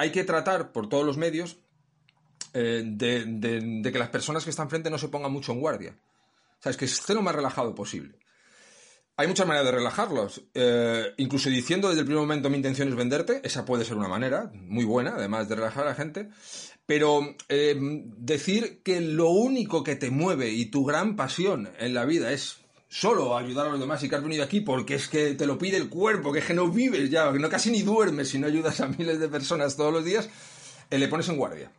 hay que tratar por todos los medios eh, de, que las personas que están frente no se pongan mucho en guardia. O sea, es que esté lo más relajado posible. Hay muchas maneras de relajarlos. Eh, incluso diciendo desde el primer momento mi intención es venderte, esa puede ser una manera muy buena, además de relajar a la gente. Pero eh, decir que lo único que te mueve y tu gran pasión en la vida es solo ayudar a los demás y que has venido aquí porque es que te lo pide el cuerpo, que es que no vives ya, que no casi ni duermes si no ayudas a miles de personas todos los días, le pones en guardia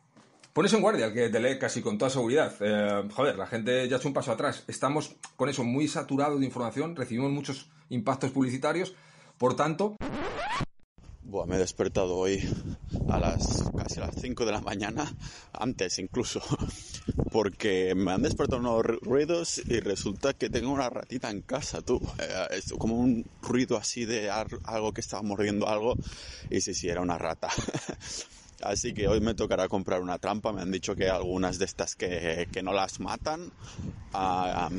pones en guardia al que te lee casi con toda seguridad. Eh, joder, la gente ya ha hecho un paso atrás. Estamos con eso muy saturados de información, recibimos muchos impactos publicitarios, por tanto... Buah, me he despertado hoy a las casi a las 5 de la mañana, antes incluso, porque me han despertado unos ruidos y resulta que tengo una ratita en casa, tú. Eh, es como un ruido así de algo que estaba mordiendo algo y sí, sí, era una rata. Así que hoy me tocará comprar una trampa. Me han dicho que algunas de estas que, no las matan. Ah,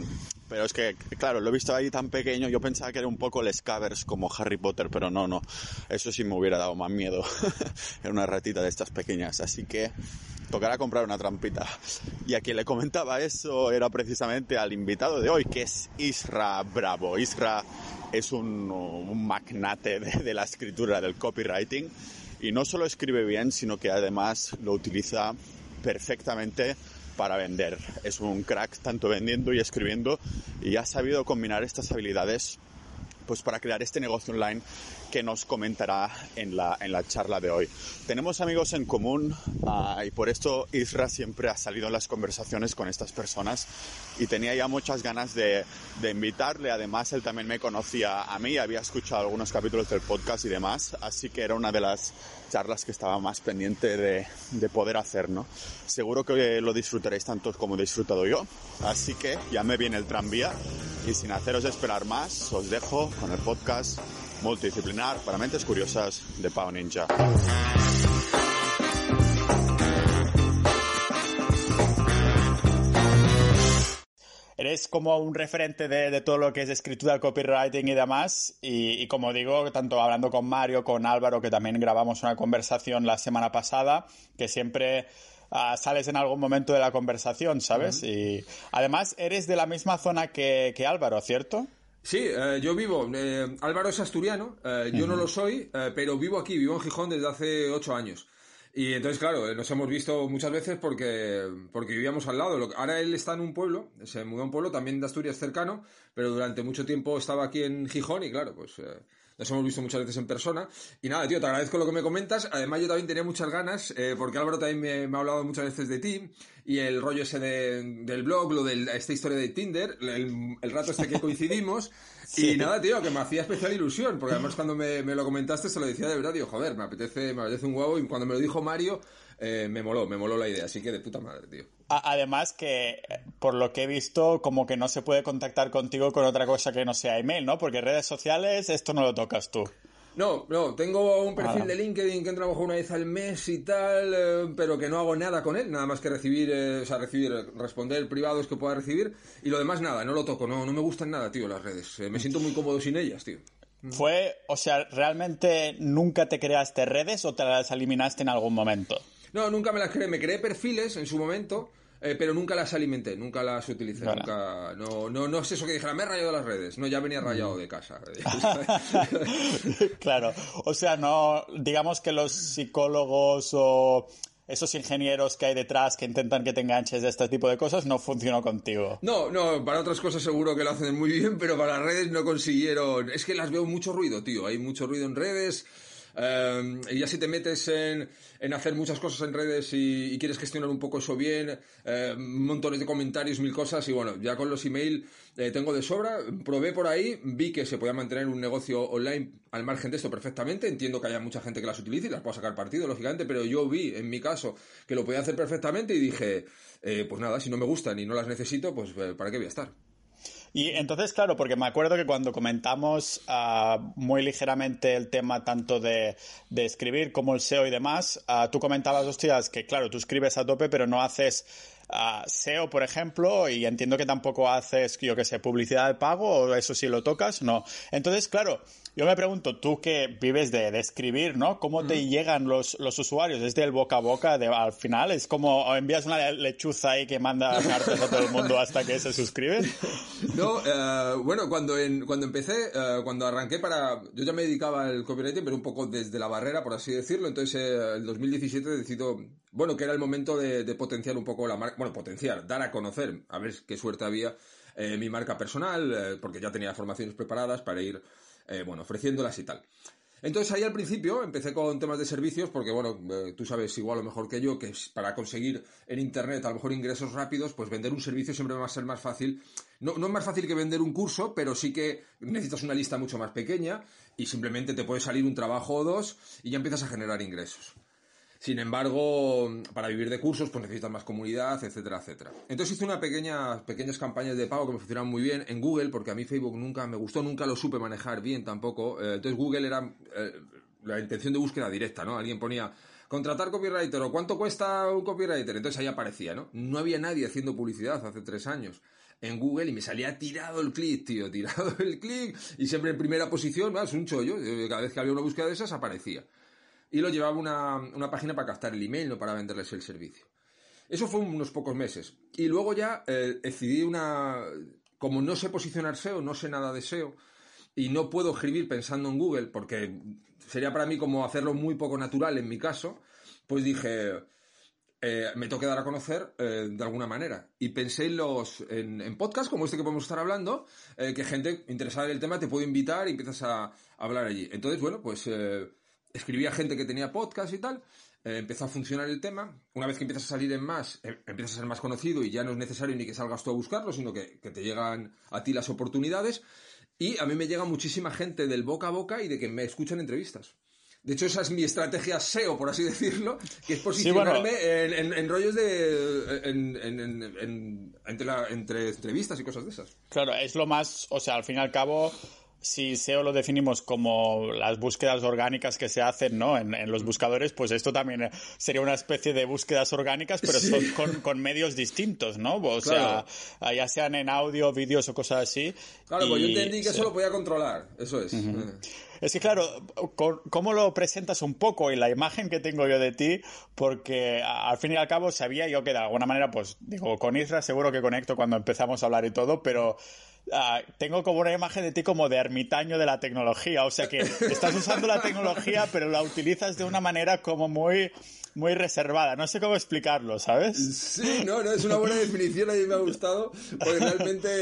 pero es que, claro, lo he visto ahí tan pequeño. Yo pensaba que era un poco el Scavers como Harry Potter, pero no, no. Eso sí me hubiera dado más miedo. era una ratita de estas pequeñas. Así que tocará comprar una trampita. Y a quien le comentaba eso era precisamente al invitado de hoy, que es Isra Bravo. Isra es un, magnate de la escritura, del copywriting y no solo escribe bien, sino que además lo utiliza perfectamente para vender. Es un crack tanto vendiendo y escribiendo y ha sabido combinar estas habilidades pues para crear este negocio online que nos comentará en la, en la charla de hoy. Tenemos amigos en común ah, y por esto Isra siempre ha salido en las conversaciones con estas personas y tenía ya muchas ganas de, de invitarle. Además, él también me conocía a mí, había escuchado algunos capítulos del podcast y demás, así que era una de las charlas que estaba más pendiente de, de poder hacer, ¿no? Seguro que lo disfrutaréis tanto como he disfrutado yo, así que ya me viene el tranvía y sin haceros esperar más, os dejo con el podcast multidisciplinar para mentes curiosas de Pau Ninja. Eres como un referente de, todo lo que es escritura, copywriting y demás. Y, como digo, tanto hablando con Mario, con Álvaro, que también grabamos una conversación la semana pasada, que siempre ah, sales en algún momento de la conversación, ¿sabes? Y además eres de la misma zona que, que Álvaro, ¿cierto? Sí, eh, yo vivo. Eh, Álvaro es asturiano, eh, yo no lo soy, pero vivo aquí, vivo en Gijón desde hace ocho años. Y entonces, claro, nos hemos visto muchas veces porque, porque vivíamos al lado. Ahora él está en un pueblo, se mudó a un pueblo también de Asturias cercano, pero durante mucho tiempo estaba aquí en Gijón y claro, pues nos hemos visto muchas veces en persona. Y nada, tío, te agradezco lo que me comentas. Además, yo también tenía muchas ganas, eh, porque Álvaro también me, ha hablado muchas veces de ti, y el rollo ese del blog, lo de esta historia de Tinder, el, rato este que coincidimos. Y nada, tío, que me hacía especial ilusión, porque además cuando me, lo comentaste se lo decía de verdad, digo, joder, me apetece, me apetece un huevo, y cuando me lo dijo Mario, eh, me moló, me moló la idea, así que de puta madre, tío. Además que, por lo que he visto, como que no se puede contactar contigo con otra cosa que no sea email, ¿no? Porque redes sociales, esto no lo tocas tú. No, no, tengo un perfil de LinkedIn que a una vez al mes y tal, eh, pero que no hago nada con él, nada más que recibir, eh, o sea, recibir, responder privados que pueda recibir, y lo demás nada, no lo toco, no, no me gustan nada, tío, las redes. me siento muy cómodo sin ellas, tío. Fue, o sea, ¿realmente nunca te creaste redes o te las eliminaste en algún momento? No, nunca me las creé. Me creé perfiles en su momento, eh, pero nunca las alimenté, nunca las utilicé. Nunca, no, no, no es eso que dijera, me he rayado las redes. No, ya venía mm. rayado de casa. claro. O sea, no, digamos que los psicólogos o esos ingenieros que hay detrás que intentan que te enganches de este tipo de cosas no funcionó contigo. No, no, para otras cosas seguro que lo hacen muy bien, pero para las redes no consiguieron. Es que las veo mucho ruido, tío. Hay mucho ruido en redes. Em, y ya si te metes en, en, hacer muchas cosas en redes y, quieres gestionar un poco eso bien, eh, montones de comentarios, mil cosas, y bueno, ya con los email eh, tengo de sobra, probé por ahí, vi que se podía mantener un negocio online al margen de esto perfectamente, entiendo que haya mucha gente que las utilice y las pueda sacar partido, lógicamente, pero yo vi en mi caso que lo podía hacer perfectamente y dije, eh, pues nada, si no me gustan y no las necesito, pues ¿para qué voy a estar? Y entonces, claro, porque me acuerdo que cuando comentamos uh, muy ligeramente el tema tanto de, escribir como el SEO y demás, uh, tú comentabas, hostias, que claro, tú escribes a tope, pero no haces uh, SEO, por ejemplo, y entiendo que tampoco haces, yo que sé, publicidad de pago, o eso sí lo tocas, no. Entonces, claro, yo me pregunto, tú que vives de, de escribir, ¿no? ¿Cómo te llegan los, los usuarios? ¿Desde el boca a boca de, al final? ¿Es como envías una lechuza ahí que manda cartas a todo el mundo hasta que se suscriben? No, eh, bueno, cuando, en, cuando empecé, eh, cuando arranqué para... Yo ya me dedicaba al copywriting, pero un poco desde la barrera, por así decirlo. Entonces, eh, el 2017 decido, bueno, que era el momento de, de potenciar un poco la marca. Bueno, potenciar, dar a conocer, a ver qué suerte había eh, mi marca personal, eh, porque ya tenía formaciones preparadas para ir eh, bueno, ofreciéndolas y tal. Entonces ahí al principio empecé con temas de servicios porque, bueno, eh, tú sabes igual o mejor que yo que para conseguir en Internet a lo mejor ingresos rápidos, pues vender un servicio siempre va a ser más fácil. No, no es más fácil que vender un curso, pero sí que necesitas una lista mucho más pequeña y simplemente te puede salir un trabajo o dos y ya empiezas a generar ingresos. Sin embargo, para vivir de cursos, pues necesitas más comunidad, etcétera, etcétera. Entonces hice una pequeña, pequeñas campañas de pago que me funcionaron muy bien en Google, porque a mí Facebook nunca me gustó, nunca lo supe manejar bien tampoco. Eh, entonces Google era eh, la intención de búsqueda directa, ¿no? Alguien ponía contratar copywriter o cuánto cuesta un copywriter. Entonces ahí aparecía, ¿no? No había nadie haciendo publicidad hace tres años en Google y me salía tirado el clic, tío, tirado el clic y siempre en primera posición, es un chollo. Cada vez que había una búsqueda de esas aparecía y lo llevaba una, una página para captar el email, no para venderles el servicio. Eso fue unos pocos meses. Y luego ya eh, decidí una... Como no sé posicionar SEO, no sé nada de SEO, y no puedo escribir pensando en Google, porque sería para mí como hacerlo muy poco natural en mi caso, pues dije, eh, me tengo que dar a conocer eh, de alguna manera. Y pensé en los en, podcasts como este que podemos estar hablando, que gente interesada en el tema te puede invitar y empiezas a, a hablar allí. Entonces, bueno, pues escribía gente que tenía podcast y tal, eh, empezó a funcionar el tema. Una vez que empiezas a salir en más, eh, empiezas a ser más conocido y ya no es necesario ni que salgas tú a buscarlo, sino que, que, te llegan a ti las oportunidades. Y a mí me llega muchísima gente del boca a boca y de que me escuchan entrevistas. De hecho, esa es mi estrategia SEO, por así decirlo, que es posicionarme sí, bueno. en, en, en, rollos de. En, entre, la, entre entrevistas y cosas de esas. Claro, es lo más. O sea, al fin y al cabo si SEO lo definimos como las búsquedas orgánicas que se hacen ¿no? en, en, los buscadores, pues esto también sería una especie de búsquedas orgánicas, pero sí. son con, con, medios distintos, ¿no? O claro. sea, ya sean en audio, vídeos o cosas así. Claro, y... pues yo entendí que sí. eso lo podía controlar, eso es. Uh -huh. Es que claro, ¿cómo lo presentas un poco y la imagen que tengo yo de ti? Porque al fin y al cabo sabía yo que de alguna manera, pues digo, con Isra seguro que conecto cuando empezamos a hablar y todo, pero Uh, tengo como una imagen de ti como de ermitaño de la tecnología, o sea que estás usando la tecnología pero la utilizas de una manera como muy muy reservada, no sé cómo explicarlo, ¿sabes? Sí, no, no, es una buena definición, a mí me ha gustado, porque realmente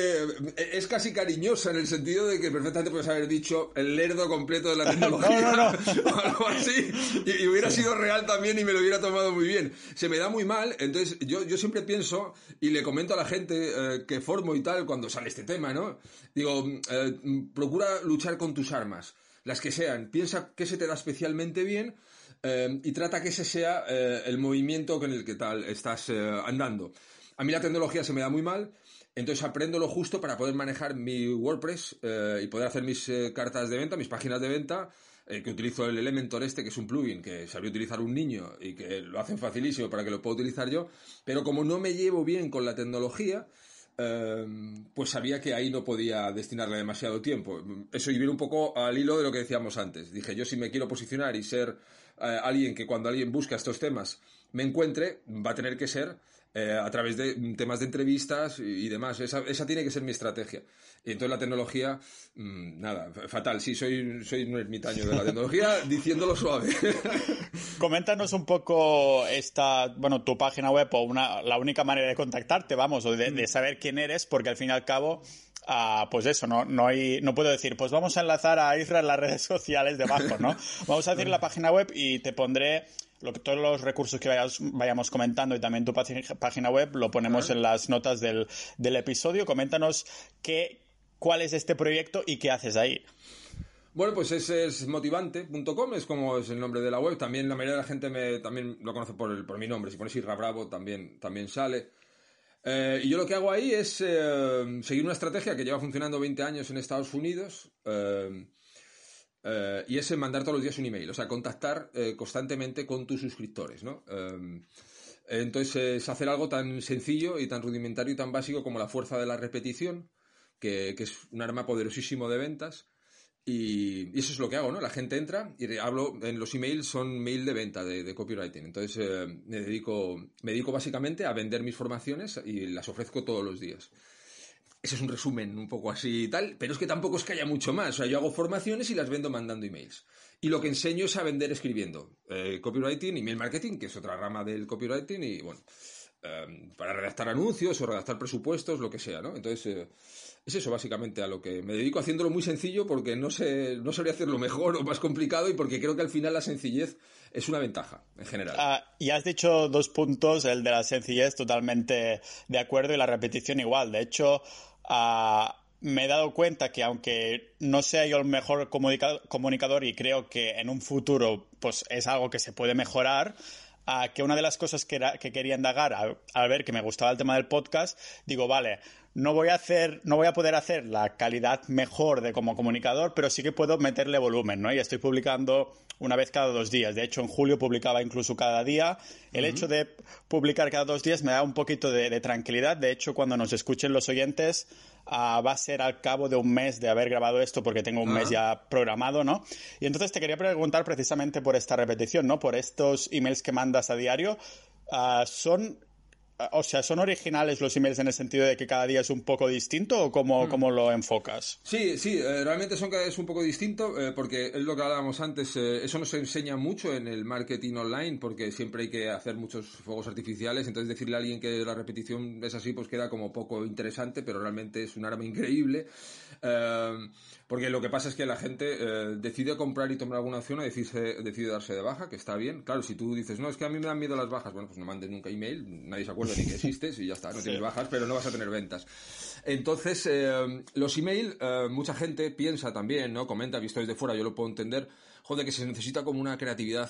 es casi cariñosa en el sentido de que perfectamente puedes haber dicho el lerdo completo de la tecnología no, no, no. o algo así, y, y, hubiera sido real también y me lo hubiera tomado muy bien. Se me da muy mal, entonces yo, yo siempre pienso y le comento a la gente eh, que formo y tal cuando sale este tema, ¿no? Digo, eh, procura luchar con tus armas, las que sean, piensa qué se te da especialmente bien eh, y trata que ese sea eh, el movimiento con el que tal estás eh, andando. A mí la tecnología se me da muy mal, entonces aprendo lo justo para poder manejar mi WordPress y poder hacer mis cartas de venta, mis páginas de venta, que utilizo el Elementor este, que es un plugin que sabía utilizar un niño y que lo hacen facilísimo para que lo pueda utilizar yo, pero como no me llevo bien con la tecnología, pues sabía que ahí no podía destinarle demasiado tiempo. Eso y viene un poco al hilo de lo que decíamos antes. Dije, yo si me quiero posicionar y ser eh, alguien que cuando alguien busca estos temas me encuentre, va a tener que ser eh, a través de temas de entrevistas y, y demás. Esa, esa, tiene que ser mi estrategia. Y entonces la tecnología, mmm, nada, fatal. Sí, soy, soy un ermitaño de la tecnología, diciéndolo suave. Coméntanos un poco esta, bueno, tu página web o una, la única manera de contactarte, vamos, o de, de saber quién eres, porque al fin y al cabo Uh, pues eso, no, no, hay, no puedo decir, pues vamos a enlazar a Isra en las redes sociales debajo, ¿no? Vamos a decir la página web y te pondré lo que, todos los recursos que vayas, vayamos comentando y también tu página web lo ponemos en las notas del, del episodio. Coméntanos qué, cuál es este proyecto y qué haces ahí. Bueno, pues ese es motivante.com, es como es el nombre de la web. También la mayoría de la gente me, también lo conoce por, el, por mi nombre. Si pones Isra Bravo también, también sale. Eh, y yo lo que hago ahí es eh, seguir una estrategia que lleva funcionando 20 años en Estados Unidos eh, y es mandar todos los días un email, o sea, contactar constantemente con tus suscriptores, ¿no? Entonces es hacer algo tan sencillo y tan rudimentario y tan básico como la fuerza de la repetición, que, es un arma poderosísimo de ventas. Y, eso es lo que hago, ¿no? La gente entra y hablo, en los emails son mail de venta, de, copywriting. Entonces eh, me, dedico, me dedico básicamente a vender mis formaciones y las ofrezco todos los días. Ese es un resumen un poco así y tal, pero es que tampoco es que haya mucho más. O sea, yo hago formaciones y las vendo mandando emails. Y lo que enseño es a vender escribiendo. Eh, copywriting, email marketing, que es otra rama del copywriting, y bueno, em, para redactar anuncios o redactar presupuestos, lo que sea, ¿no? Entonces, eh, es eso básicamente a lo que me dedico haciéndolo muy sencillo porque no sé, no sabría hacerlo mejor o más complicado y porque creo que al final la sencillez es una ventaja en general. Ah, y has dicho dos puntos, el de la sencillez totalmente de acuerdo y la repetición igual. De hecho, me he dado cuenta que aunque no sea yo el mejor comunicador y creo que en un futuro pues es algo que se puede mejorar, que una de las cosas que quería indagar al, ver que me gustaba el tema del podcast, digo, vale, no voy a hacer, no voy a poder hacer la calidad mejor de como comunicador, pero sí que puedo meterle volumen, ¿no? Y estoy publicando una vez cada dos días. De hecho, en julio publicaba incluso cada día. El hecho de publicar cada dos días me da un poquito de, tranquilidad. De hecho, cuando nos escuchen los oyentes, ah, va a ser al cabo de un mes de haber grabado esto porque tengo un mes ya programado, ¿no? Y entonces te quería preguntar precisamente por esta repetición, ¿no? Por estos emails que mandas a diario. Ah, ¿Son o sea, ¿son originales los emails en el sentido de que cada día es un poco distinto o cómo, hmm. lo enfocas? Sí, sí, eh, realmente son cada vez un poco distinto eh, porque es lo que hablábamos antes, eh, eso nos enseña mucho en el marketing online porque siempre hay que hacer muchos fuegos artificiales, entonces decirle a alguien que la repetición es así pues queda como poco interesante, pero realmente es un arma increíble. Porque lo que pasa es que la gente eh, decide comprar y tomar alguna acción o decide, decide, darse de baja, que está bien. Claro, si tú dices, no, es que a mí me dan miedo las bajas, bueno, pues no mandes nunca email, nadie se acuerda ni que existes y ya está, no tienes bajas, pero no vas a tener ventas. Entonces, eh, los email, eh, mucha gente piensa también, ¿no? Comenta, visto desde fuera, yo lo puedo entender, joder, que se necesita como una creatividad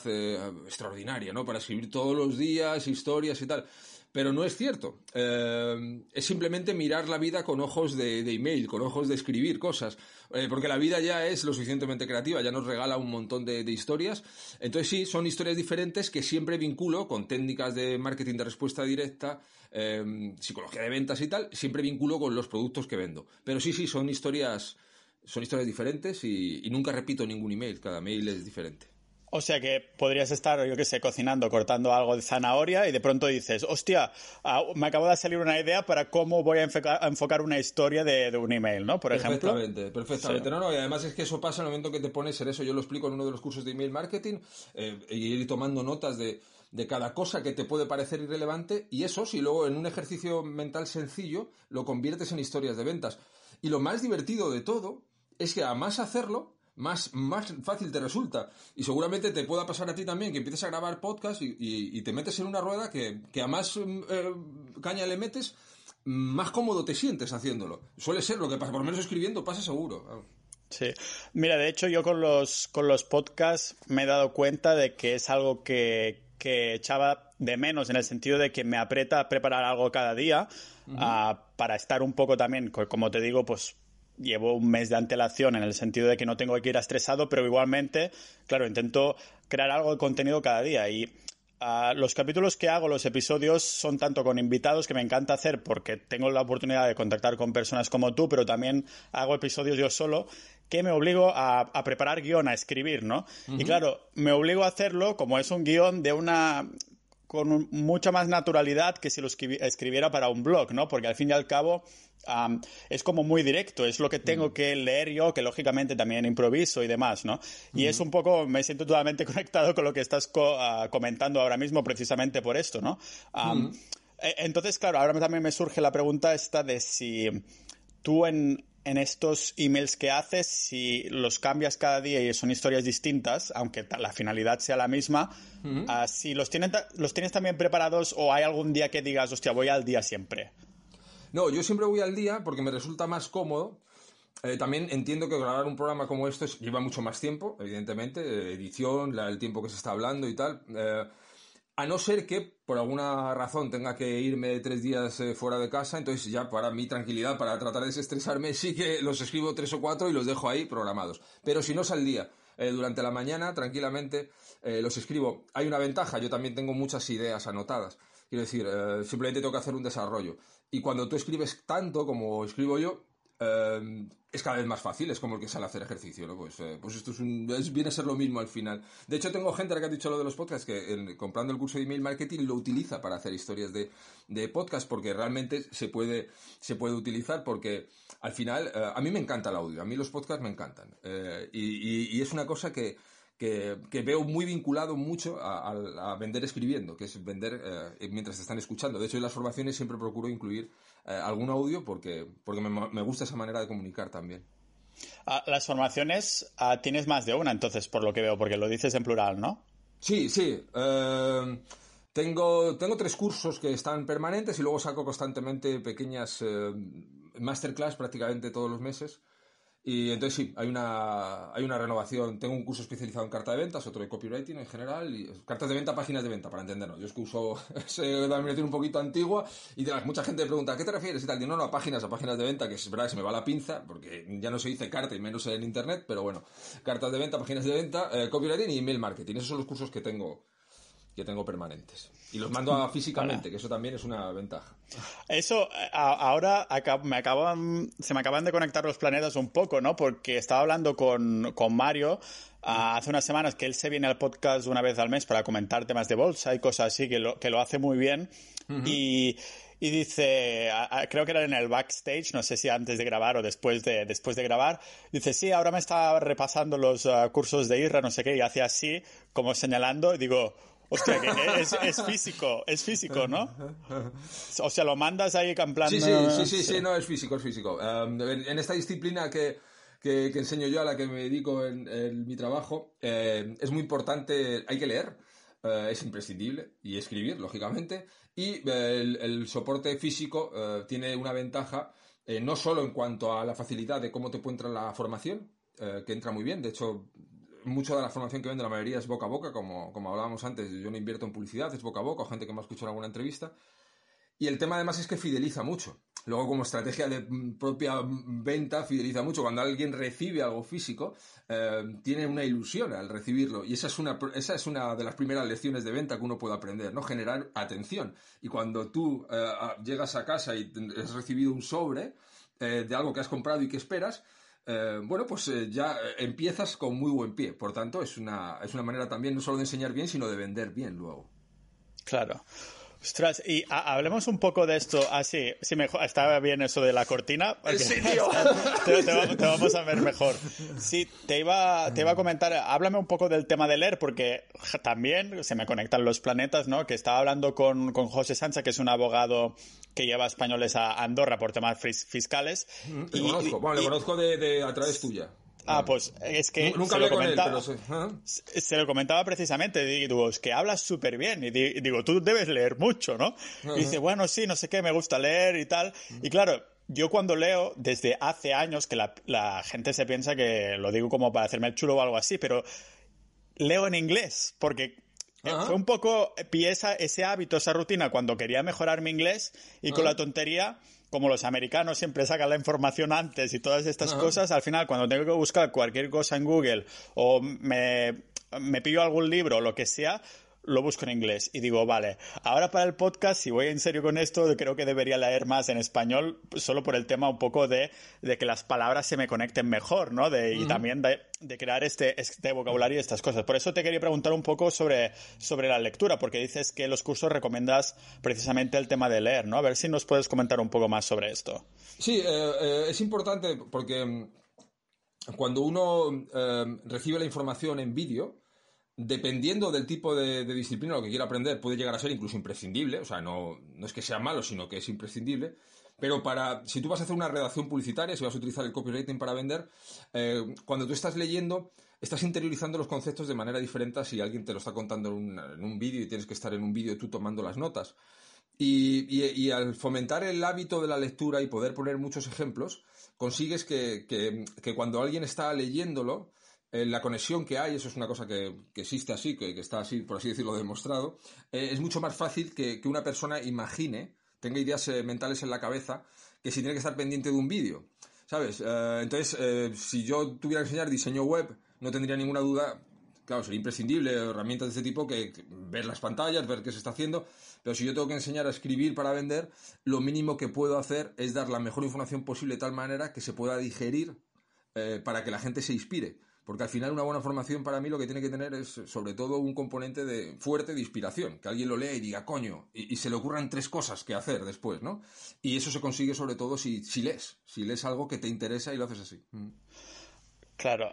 extraordinaria, ¿no? Para escribir todos los días historias y tal. Pero no es cierto. Eh, es simplemente mirar la vida con ojos de, email, con ojos de escribir cosas. Eh, porque la vida ya es lo suficientemente creativa, ya nos regala un montón de, historias. Entonces sí, son historias diferentes que siempre vinculo con técnicas de marketing de respuesta directa, eh, psicología de ventas y tal, siempre vinculo con los productos que vendo. Pero sí, sí, son historias, son historias diferentes y nunca repito ningún email, cada mail es diferente. O sea que podrías estar, yo qué sé, cocinando, cortando algo de zanahoria y de pronto dices, hostia, ah, me acabo de salir una idea para cómo voy a enfocar, una historia de, un email, ¿no? Por ejemplo. Perfectamente, perfectamente. No, no, y además es que eso pasa en el momento que te pones en eso. Yo lo explico en uno de los cursos de email marketing eh, y ir tomando notas de, de cada cosa que te puede parecer irrelevante y eso, si luego en un ejercicio mental sencillo lo conviertes en historias de ventas. Y lo más divertido de todo es que además hacerlo más, más fácil te resulta. Y seguramente te pueda pasar a ti también que empieces a grabar podcast y, te metes en una rueda que, que a más mm, eh, caña le metes, más cómodo te sientes haciéndolo. Suele ser lo que pasa, por lo menos escribiendo pasa seguro. Sí. Mira, de hecho yo con los, con los podcasts me he dado cuenta de que es algo que, que echaba de menos en el sentido de que me aprieta a preparar algo cada día ah, para estar un poco también, como te digo, pues llevo un mes de antelación en el sentido de que no tengo que ir estresado, pero igualmente, claro, intento crear algo de contenido cada día y ah, los capítulos que hago, los episodios, son tanto con invitados que me encanta hacer porque tengo la oportunidad de contactar con personas como tú, pero también hago episodios yo solo que me obligo a, preparar guion, a escribir, ¿no? Y claro, me obligo a hacerlo como es un guion de una con mucha más naturalidad que si lo escribiera para un blog, ¿no? Porque al fin y al cabo es como muy directo, es lo que tengo mm. que leer yo, que lógicamente también improviso y demás, ¿no? Y es un poco, me siento totalmente conectado con lo que estás ah, comentando ahora mismo precisamente por esto, ¿no? E, entonces, claro, ahora también me surge la pregunta esta de si tú en, en estos emails que haces, si los cambias cada día y son historias distintas, aunque la finalidad sea la misma, ah, si los, tienes, los tienes también preparados o hay algún día que digas, hostia, voy al día siempre. No, yo siempre voy al día porque me resulta más cómodo. Eh, también entiendo que grabar un programa como este lleva mucho más tiempo, evidentemente, eh, edición, el tiempo que se está hablando y tal. Eh, a no ser que por alguna razón tenga que irme tres días eh, fuera de casa, entonces ya para mi tranquilidad, para tratar de desestresarme, sí que los escribo tres o cuatro y los dejo ahí programados. Pero si no es al día, eh, durante la mañana, tranquilamente, eh, los escribo. Hay una ventaja, yo también tengo muchas ideas anotadas Quiero decir, eh, simplemente tengo que hacer un desarrollo. Y cuando tú escribes tanto como escribo yo, eh, es cada vez más fácil, es como el que sale a hacer ejercicio, ¿no? Pues, eh, pues esto es un, viene a ser lo mismo al final. De hecho, tengo gente que ha dicho lo de los podcasts que comprando el curso de email marketing lo utiliza para hacer historias de, de podcast porque realmente se puede, se puede utilizar porque al final, a mí me encanta el audio, a mí los podcasts me encantan. y, es una cosa que, que, veo muy vinculado mucho a, vender escribiendo, que es vender eh, mientras te están escuchando. De hecho, en las formaciones siempre procuro incluir eh, algún audio porque, porque me, gusta esa manera de comunicar también. Ah, las formaciones ah, tienes más de una, entonces, por lo que veo, porque lo dices en plural, ¿no? Sí, sí. Eh, tengo, tengo tres cursos que están permanentes y luego saco constantemente pequeñas masterclass prácticamente todos los meses y entonces sí, hay una, hay una renovación. Tengo un curso especializado en carta de ventas, otro de copywriting en general, y cartas de venta, páginas de venta, para entendernos. Yo es que uso esa denominación un poquito antigua y mucha gente me pregunta, ¿a qué te refieres? Y tal, digo, no, no, a páginas, a páginas de venta, que es verdad que se me va la pinza, porque ya no se dice carta y menos en internet, pero bueno, cartas de venta, páginas de venta, eh, copywriting y email marketing. Esos son los cursos que tengo, tengo permanentes. Y los mando a físicamente, que eso también es una ventaja. Eso, ahora me acaban, se me acaban de conectar los planetas un poco, ¿no? Porque estaba hablando con, Mario hace unas semanas que él se viene al podcast una vez al mes para comentar temas de bolsa y cosas así, que lo, que lo hace muy bien. Y y dice, creo que era en el backstage, no sé si antes de grabar o después de, después de grabar, dice, sí, ahora me estaba repasando los ah, cursos de IRA, no sé qué, y hace así, como señalando, y digo, Hostia, que es, físico, es físico, ¿no? O sea, lo mandas ahí en plan... Sí, sí, sí, sí, no, es físico, es físico. Em, en, esta disciplina que, que, enseño yo, a la que me dedico en, mi trabajo, eh, es muy importante, hay que leer, eh, es imprescindible, y escribir, lógicamente, y el, el soporte físico eh, tiene una ventaja, no solo en cuanto a la facilidad de cómo te puede entrar la formación, que entra muy bien, de hecho mucha de la formación que vende, la mayoría es boca a boca, como, como hablábamos antes. Yo no invierto en publicidad, es boca a boca, o gente que me ha escuchado en alguna entrevista. Y el tema además es que fideliza mucho. Luego, como estrategia de propia venta, fideliza mucho. Cuando alguien recibe algo físico, eh, tiene una ilusión al recibirlo. Y esa es, una, esa es una de las primeras lecciones de venta que uno puede aprender, ¿no? Generar atención. Y cuando tú eh, llegas a casa y has recibido un sobre eh, de algo que has comprado y que esperas, eh, bueno, pues eh, ya eh, empiezas con muy buen pie. Por tanto, es una, es una manera también no solo de enseñar bien, sino de vender bien luego. Claro. Ostras, y hablemos un poco de esto. Ah, sí, sí, mejor, estaba bien eso de la cortina. Sí, tío. te, vamos a ver mejor. Sí, te iba, te iba a comentar, háblame un poco del tema de leer, porque también se me conectan los planetas, ¿no? Que estaba hablando con, con José Sánchez, que es un abogado que lleva españoles a Andorra por temas fiscales. Mm, le conozco, bueno, le conozco de, de a través tuya. Ah, pues es que Nunca se, lo comentaba, se lo comentaba precisamente. Digo, es que hablas súper bien. Y digo, tú debes leer mucho, ¿no? Y dice, bueno, sí, no sé qué, me gusta leer y tal. Y claro, yo cuando leo, desde hace años, que la, la, gente se piensa que lo digo como para hacerme el chulo o algo así, pero leo en inglés, porque fue un poco, pieza ese hábito, esa rutina cuando quería mejorar mi inglés y con la tontería, como los americanos siempre sacan la información antes y todas estas cosas, al final cuando tengo que buscar cualquier cosa en Google o me, me pillo algún libro o lo que sea, lo busco en inglés y digo, vale, ahora para el podcast, si voy en serio con esto, creo que debería leer más en español, solo por el tema un poco de, que las palabras se me conecten mejor, ¿no? De, Y también de, crear este, este vocabulario y estas cosas. Por eso te quería preguntar un poco sobre, sobre la lectura, porque dices que los cursos recomiendas precisamente el tema de leer, ¿no? A ver si nos puedes comentar un poco más sobre esto. Sí, eh, eh, es importante porque mm, cuando uno eh, recibe la información en vídeo, dependiendo del tipo de, disciplina lo que quiera aprender, puede llegar a ser incluso imprescindible. O sea, no, no es que sea malo, sino que es imprescindible. Pero para, si tú vas a hacer una redacción publicitaria, si vas a utilizar el copywriting para vender, eh, cuando tú estás leyendo, estás interiorizando los conceptos de manera diferente a si alguien te lo está contando en un, vídeo y tienes que estar en un vídeo tú tomando las notas. Y, al fomentar el hábito de la lectura y poder poner muchos ejemplos, consigues que, que cuando alguien está leyéndolo, eh, la conexión que hay, eso es una cosa que, existe así, que, está así, por así decirlo, demostrado, eh, es mucho más fácil que, una persona imagine, tenga ideas eh, mentales en la cabeza, que si tiene que estar pendiente de un vídeo. ¿Sabes? entonces, si yo tuviera que enseñar diseño web, no tendría ninguna duda claro, sería imprescindible herramientas de este tipo que, ver las pantallas, ver qué se está haciendo, pero si yo tengo que enseñar a escribir para vender, lo mínimo que puedo hacer es dar la mejor información posible de tal manera que se pueda digerir para que la gente se inspire. Porque al final una buena formación para mí lo que tiene que tener es sobre todo un componente de fuerte de inspiración, que alguien lo lea y diga, coño, y, se le ocurran tres cosas que hacer después, ¿no? Y eso se consigue sobre todo si, si lees, si lees algo que te interesa y lo haces así. Mm. Claro,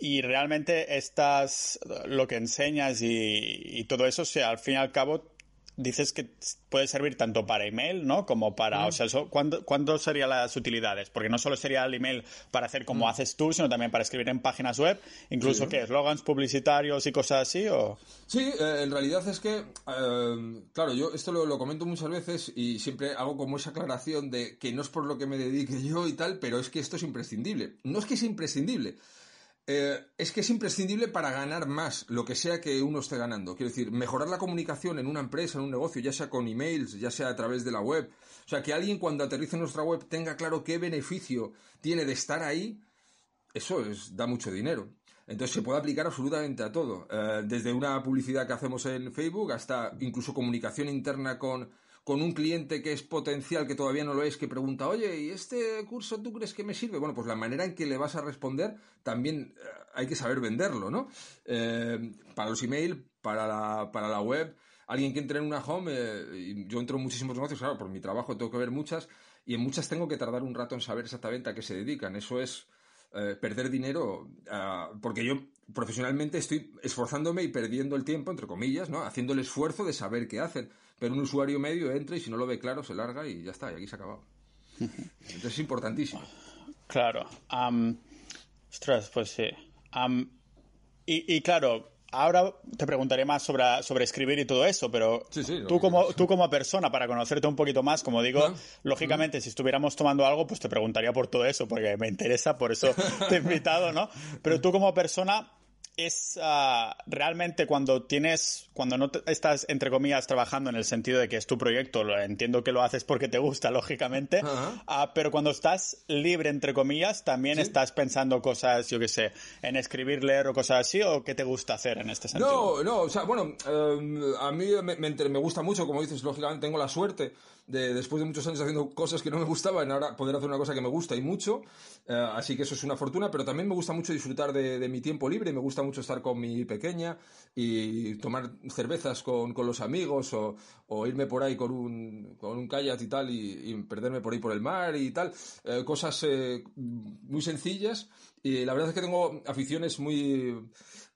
y realmente estás, lo que enseñas y, y todo eso, o sea, al fin y al cabo dices que puede servir tanto para email, ¿no? Como para, o sea, ¿cuándo, serían las utilidades? Porque no solo sería el email para hacer como haces tú, sino también para escribir en páginas web, incluso que eslogans publicitarios y cosas así, ¿o? Sí, eh, en realidad es que, eh, claro, yo esto lo, lo, comento muchas veces y siempre hago como esa aclaración de que no es por lo que me dedique yo y tal, pero es que esto es imprescindible. No es que sea imprescindible, eh, es que es imprescindible para ganar más, lo que sea que uno esté ganando. Quiero decir, mejorar la comunicación en una empresa, en un negocio, ya sea con emails, ya sea a través de la web. O sea, que alguien cuando aterrice en nuestra web tenga claro qué beneficio tiene de estar ahí, eso es, da mucho dinero. Entonces se puede aplicar absolutamente a todo. Eh, desde una publicidad que hacemos en Facebook hasta incluso comunicación interna con, con un cliente que es potencial, que todavía no lo es, que pregunta, oye, ¿y este curso tú crees que me sirve? Bueno, pues la manera en que le vas a responder también eh, hay que saber venderlo, ¿no? Eh, para los email, para la, para la web, alguien que entre en una home, eh, yo entro en muchísimos negocios, claro, por mi trabajo tengo que ver muchas, y en muchas tengo que tardar un rato en saber exactamente a qué se dedican. Eso es perder dinero, ah, porque yo profesionalmente estoy esforzándome y perdiendo el tiempo, entre comillas, ¿no? Haciendo el esfuerzo de saber qué hacen pero un usuario medio entra y si no lo ve claro se larga y ya está, y aquí se ha acabado. Entonces es importantísimo. Claro. ostras, pues sí. y, claro, ahora te preguntaré más sobre, sobre escribir y todo eso, pero tú, como, tú como persona, para conocerte un poquito más, como digo, lógicamente, si estuviéramos tomando algo, pues te preguntaría por todo eso, porque me interesa, por eso te he invitado, ¿no? Pero tú como persona, es ah, realmente cuando tienes, cuando no estás, entre comillas, trabajando en el sentido de que es tu proyecto, lo, entiendo que lo haces porque te gusta, lógicamente, ah, pero cuando estás libre, entre comillas, también estás pensando cosas, yo qué sé, en escribir, leer o cosas así, o qué te gusta hacer en este sentido? No, no, o sea, bueno, em, a mí me, me gusta mucho, como dices, lógicamente tengo la suerte de después de muchos años haciendo cosas que no me gustaban, ahora poder hacer una cosa que me gusta y mucho. Eh, así que eso es una fortuna, pero también me gusta mucho disfrutar de, mi tiempo libre, me gusta mucho estar con mi pequeña y tomar cervezas con, los amigos o, irme por ahí con un, con un kayak y tal y, perderme por ahí por el mar y tal. Eh, cosas eh, muy sencillas y la verdad es que tengo aficiones muy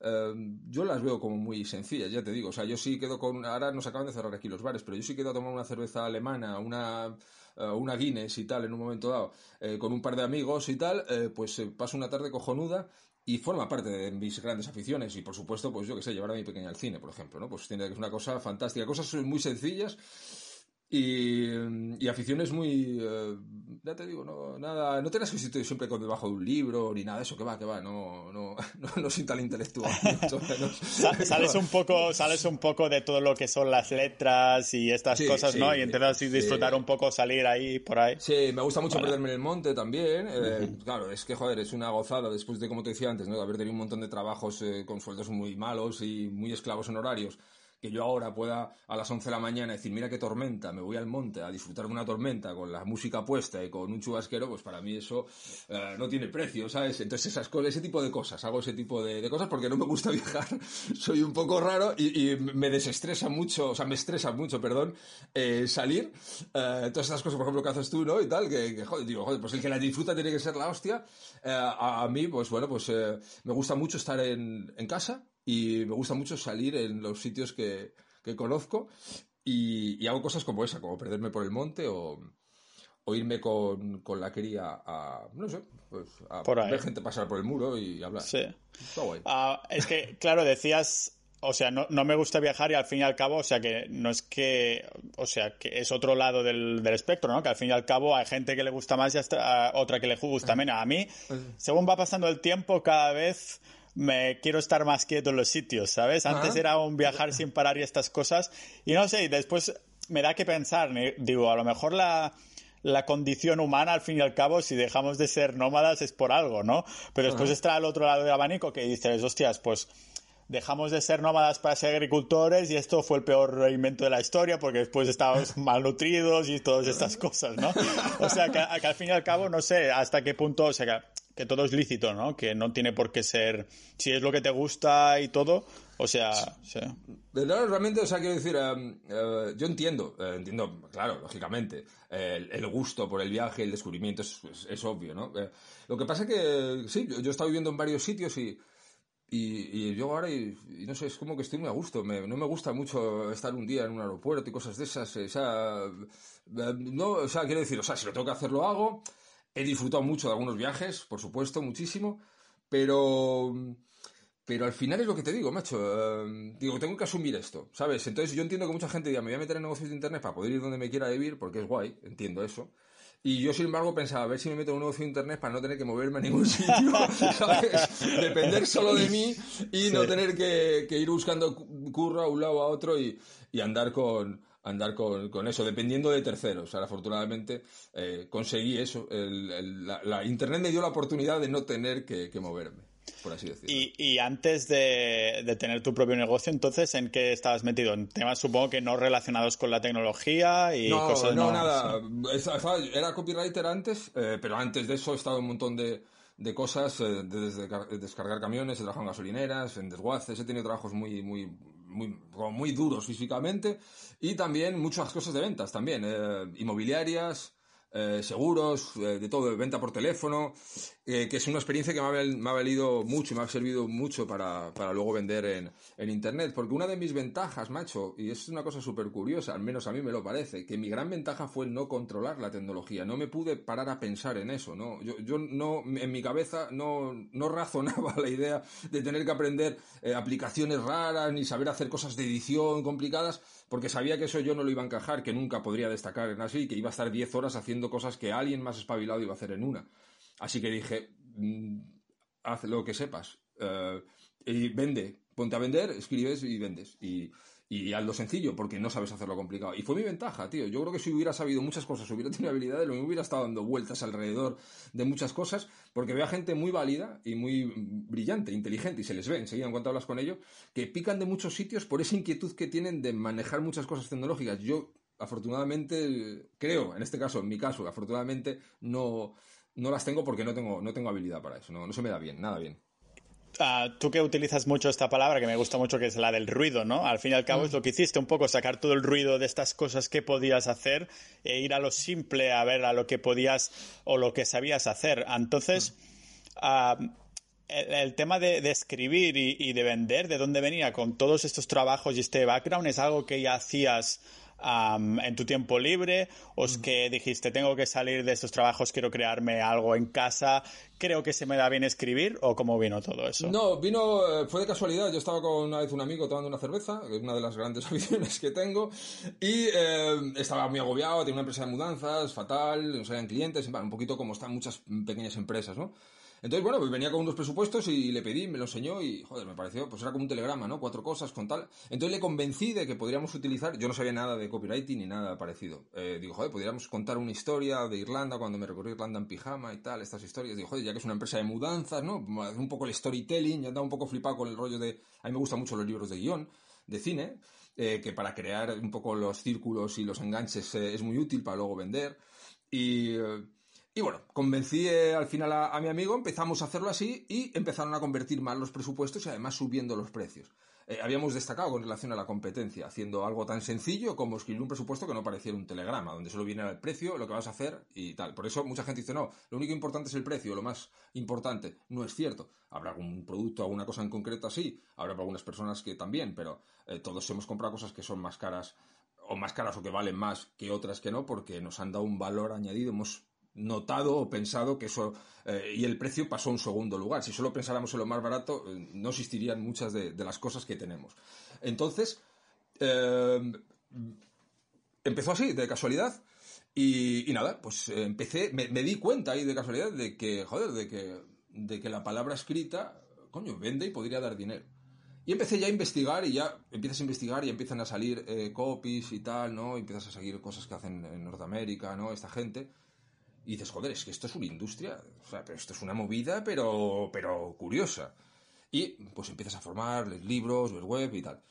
Em, yo las veo como muy sencillas, ya te digo. O sea, yo sí quedo con. Ahora nos acaban de cerrar aquí los bares, pero yo sí quedo a tomar una cerveza alemana, una, eh, una Guinness y tal en un momento dado, eh, con un par de amigos y tal, eh, pues paso una tarde cojonuda y forma parte de mis grandes aficiones. Y por supuesto, pues yo que sé, llevar a mi pequeña al cine, por ejemplo, ¿no? Pues tiene que ser una cosa fantástica. Cosas muy sencillas y, aficiones muy. Eh, ya te digo, no, nada. No tengas que estar siempre con debajo de un libro ni nada de eso, que va, que va. No, no, no, soy tan intelectual. sales, un poco, sales un poco de todo lo que son las letras y estas cosas, ¿no? Y entonces disfrutar un poco, salir ahí, por ahí. Sí, me gusta mucho perderme en el monte también. Eh, claro, es que, joder, es una gozada después de, como te decía antes, ¿no? de haber tenido un montón de trabajos eh, con sueldos muy malos y muy esclavos en horarios que yo ahora pueda a las 11 de la mañana decir, mira qué tormenta, me voy al monte a disfrutar de una tormenta con la música puesta y con un chubasquero, pues para mí eso eh, no tiene precio, ¿sabes? Entonces esas ese tipo de cosas, hago ese tipo de, cosas porque no me gusta viajar, soy un poco raro y, me desestresa mucho, o sea, me estresa mucho, perdón, eh, salir. Eh, todas esas cosas, por ejemplo, que haces tú, ¿no? Y tal, que, joder, digo, joder, pues el que la disfruta tiene que ser la hostia. A, mí, pues bueno, pues me gusta mucho estar en, en casa, y me gusta mucho salir en los sitios que, conozco y, hago cosas como esa, como perderme por el monte o, irme con, la cría a, no sé, pues a ver gente pasar por el muro y hablar. Sí. Ah, es que, claro, decías o sea, no, me gusta viajar y al fin y al cabo, o sea, que no es que, o sea, que es otro lado del, espectro, ¿no? Que al fin y al cabo hay gente que le gusta más y otra que le gusta menos. A mí, según va pasando el tiempo, cada vez me quiero estar más quieto en los sitios, ¿sabes? Antes era un viajar sin parar y estas cosas. Y no sé, después me da que pensar, digo, a lo mejor la, la condición humana, al fin y al cabo, si dejamos de ser nómadas es por algo, ¿no? Pero después está al otro lado del abanico que dices, hostias, pues dejamos de ser nómadas para ser agricultores y esto fue el peor invento de la historia porque después estábamos malnutridos y todas estas cosas, ¿no? O sea, que, al fin y al cabo, no sé hasta qué punto, o sea, que, todo es lícito, ¿no? Que no tiene por qué ser, si es lo que te gusta y todo, o sea... Sí. realmente, o sea, quiero decir, em, eh, yo entiendo, eh, entiendo, claro, lógicamente, el, gusto por el viaje, el descubrimiento es, obvio, ¿no? Eh, lo que pasa es que, sí, yo he estado viviendo en varios sitios y y, yo ahora, y, no sé, es como que estoy muy a gusto. no me gusta mucho estar un día en un aeropuerto y cosas de esas. O sea, eh, no, o sea, quiero decir, o sea, si lo tengo que hacer, lo hago. He disfrutado mucho de algunos viajes, por supuesto, muchísimo. Pero, pero al final es lo que te digo, macho. Eh, digo, tengo que asumir esto, ¿sabes? Entonces yo entiendo que mucha gente diga, me voy a meter en negocios de internet para poder ir donde me quiera vivir, porque es guay, entiendo eso. Y yo, sin embargo, pensaba, a ver si me meto en un negocio de internet para no tener que moverme a ningún sitio, ¿sabes? Depender solo de mí y no tener que, ir buscando curro a un lado a otro y, andar con andar con, eso, dependiendo de terceros. Ahora, afortunadamente, eh, conseguí eso. la, Internet me dio la oportunidad de no tener que moverme por así decirlo. Y, antes de, tener tu propio negocio, entonces, ¿en qué estabas metido? En temas, supongo que no relacionados con la tecnología y no, cosas No, nada. Era copywriter antes, eh, pero antes de eso he estado en un montón de, cosas, eh, desde descargar camiones, he trabajado en gasolineras, en desguaces, he tenido trabajos muy, muy, muy, muy duros físicamente y también muchas cosas de ventas también, eh, inmobiliarias, eh, seguros, eh, de todo, de venta por teléfono, eh, que es una experiencia que me ha, valido mucho y me ha servido mucho para, luego vender en, Internet. Porque una de mis ventajas, macho, y es una cosa súper curiosa, al menos a mí me lo parece, que mi gran ventaja fue el no controlar la tecnología. No me pude parar a pensar en eso, ¿no? Yo, no, en mi cabeza no, no razonaba la idea de tener que aprender aplicaciones raras ni saber hacer cosas de edición complicadas porque sabía que eso yo no lo iba a encajar, que nunca podría destacar en así, que iba a estar 10 horas haciendo cosas que alguien más espabilado iba a hacer en una. Así que dije, mm, haz lo que sepas. Eh, y vende, ponte a vender, escribes y vendes. Y, y hazlo sencillo, porque no sabes hacerlo complicado. Y fue mi ventaja, tío. Yo creo que si hubiera sabido muchas cosas, hubiera tenido habilidades, lo hubiera estado dando vueltas alrededor de muchas cosas, porque veo a gente muy válida y muy brillante, inteligente, y se les ve enseguida en cuanto hablas con ellos, que pican de muchos sitios por esa inquietud que tienen de manejar muchas cosas tecnológicas. Yo, afortunadamente, creo, en este caso, en mi caso, afortunadamente, no, no las tengo porque no tengo, no tengo habilidad para eso. No, no se me da bien, nada bien. Ah, tú que utilizas mucho esta palabra, que me gusta mucho, que es la del ruido, ¿no? Al fin y al cabo es mm. lo que hiciste, un poco sacar todo el ruido de estas cosas que podías hacer e ir a lo simple, a ver a lo que podías o lo que sabías hacer. Entonces, ah, el, tema de, escribir y, y, de vender, ¿de dónde venía con todos estos trabajos y este background? ¿Es algo que ya hacías en tu tiempo libre o es que dijiste tengo que salir de estos trabajos, quiero crearme algo en casa, creo que se me da bien escribir o cómo vino todo eso? No, vino, eh, fue de casualidad, yo estaba con una vez un amigo tomando una cerveza, que es una de las grandes aficiones que tengo, y eh, estaba muy agobiado, tenía una empresa de mudanzas, fatal, no sabían clientes, un poquito como están muchas pequeñas empresas, ¿no? Entonces, bueno, pues venía con unos presupuestos y le pedí, me lo enseñó y, joder, me pareció, pues era como un telegrama, ¿no? Cuatro cosas con tal. Entonces le convencí de que podríamos utilizar, yo no sabía nada de copywriting ni nada parecido. Eh, digo, joder, podríamos contar una historia de Irlanda cuando me recorrí Irlanda en pijama y tal, estas historias. Digo, joder, ya que es una empresa de mudanzas, ¿no? Un poco el storytelling, ya andaba un poco flipado con el rollo de, a mí me gustan mucho los libros de guion, de cine, eh, que para crear un poco los círculos y los enganches eh, es muy útil para luego vender. Y... Y bueno, convencí eh, al final a, mi amigo, empezamos a hacerlo así y empezaron a convertir mal los presupuestos y además subiendo los precios. Eh, habíamos destacado con relación a la competencia, haciendo algo tan sencillo como escribir un presupuesto que no pareciera un telegrama, donde solo viene el precio, lo que vas a hacer y tal. Por eso mucha gente dice, no, lo único importante es el precio, lo más importante. No es cierto. Habrá algún producto, alguna cosa en concreto así, habrá para algunas personas que también, pero eh, todos hemos comprado cosas que son más caras o más caras o que valen más que otras que no, porque nos han dado un valor añadido, hemos notado o pensado que eso eh, y el precio pasó a un segundo lugar. Si solo pensáramos en lo más barato, eh, no existirían muchas de, las cosas que tenemos. Entonces, em, empezó así, de casualidad. Y, nada, pues empecé, me, di cuenta ahí de casualidad de que, joder, de que, de que la palabra escrita, coño, vende y podría dar dinero. Y empecé ya a investigar y ya empiezas a investigar y empiezan a salir eh, copies y tal, ¿no? Y empiezas a seguir cosas que hacen en Norteamérica, ¿no? Esta gente. Y dices, joder, es que esto es una industria, o sea, pero esto es una movida, pero, pero curiosa. Y pues empiezas a formar, lees libros, ver web y tal.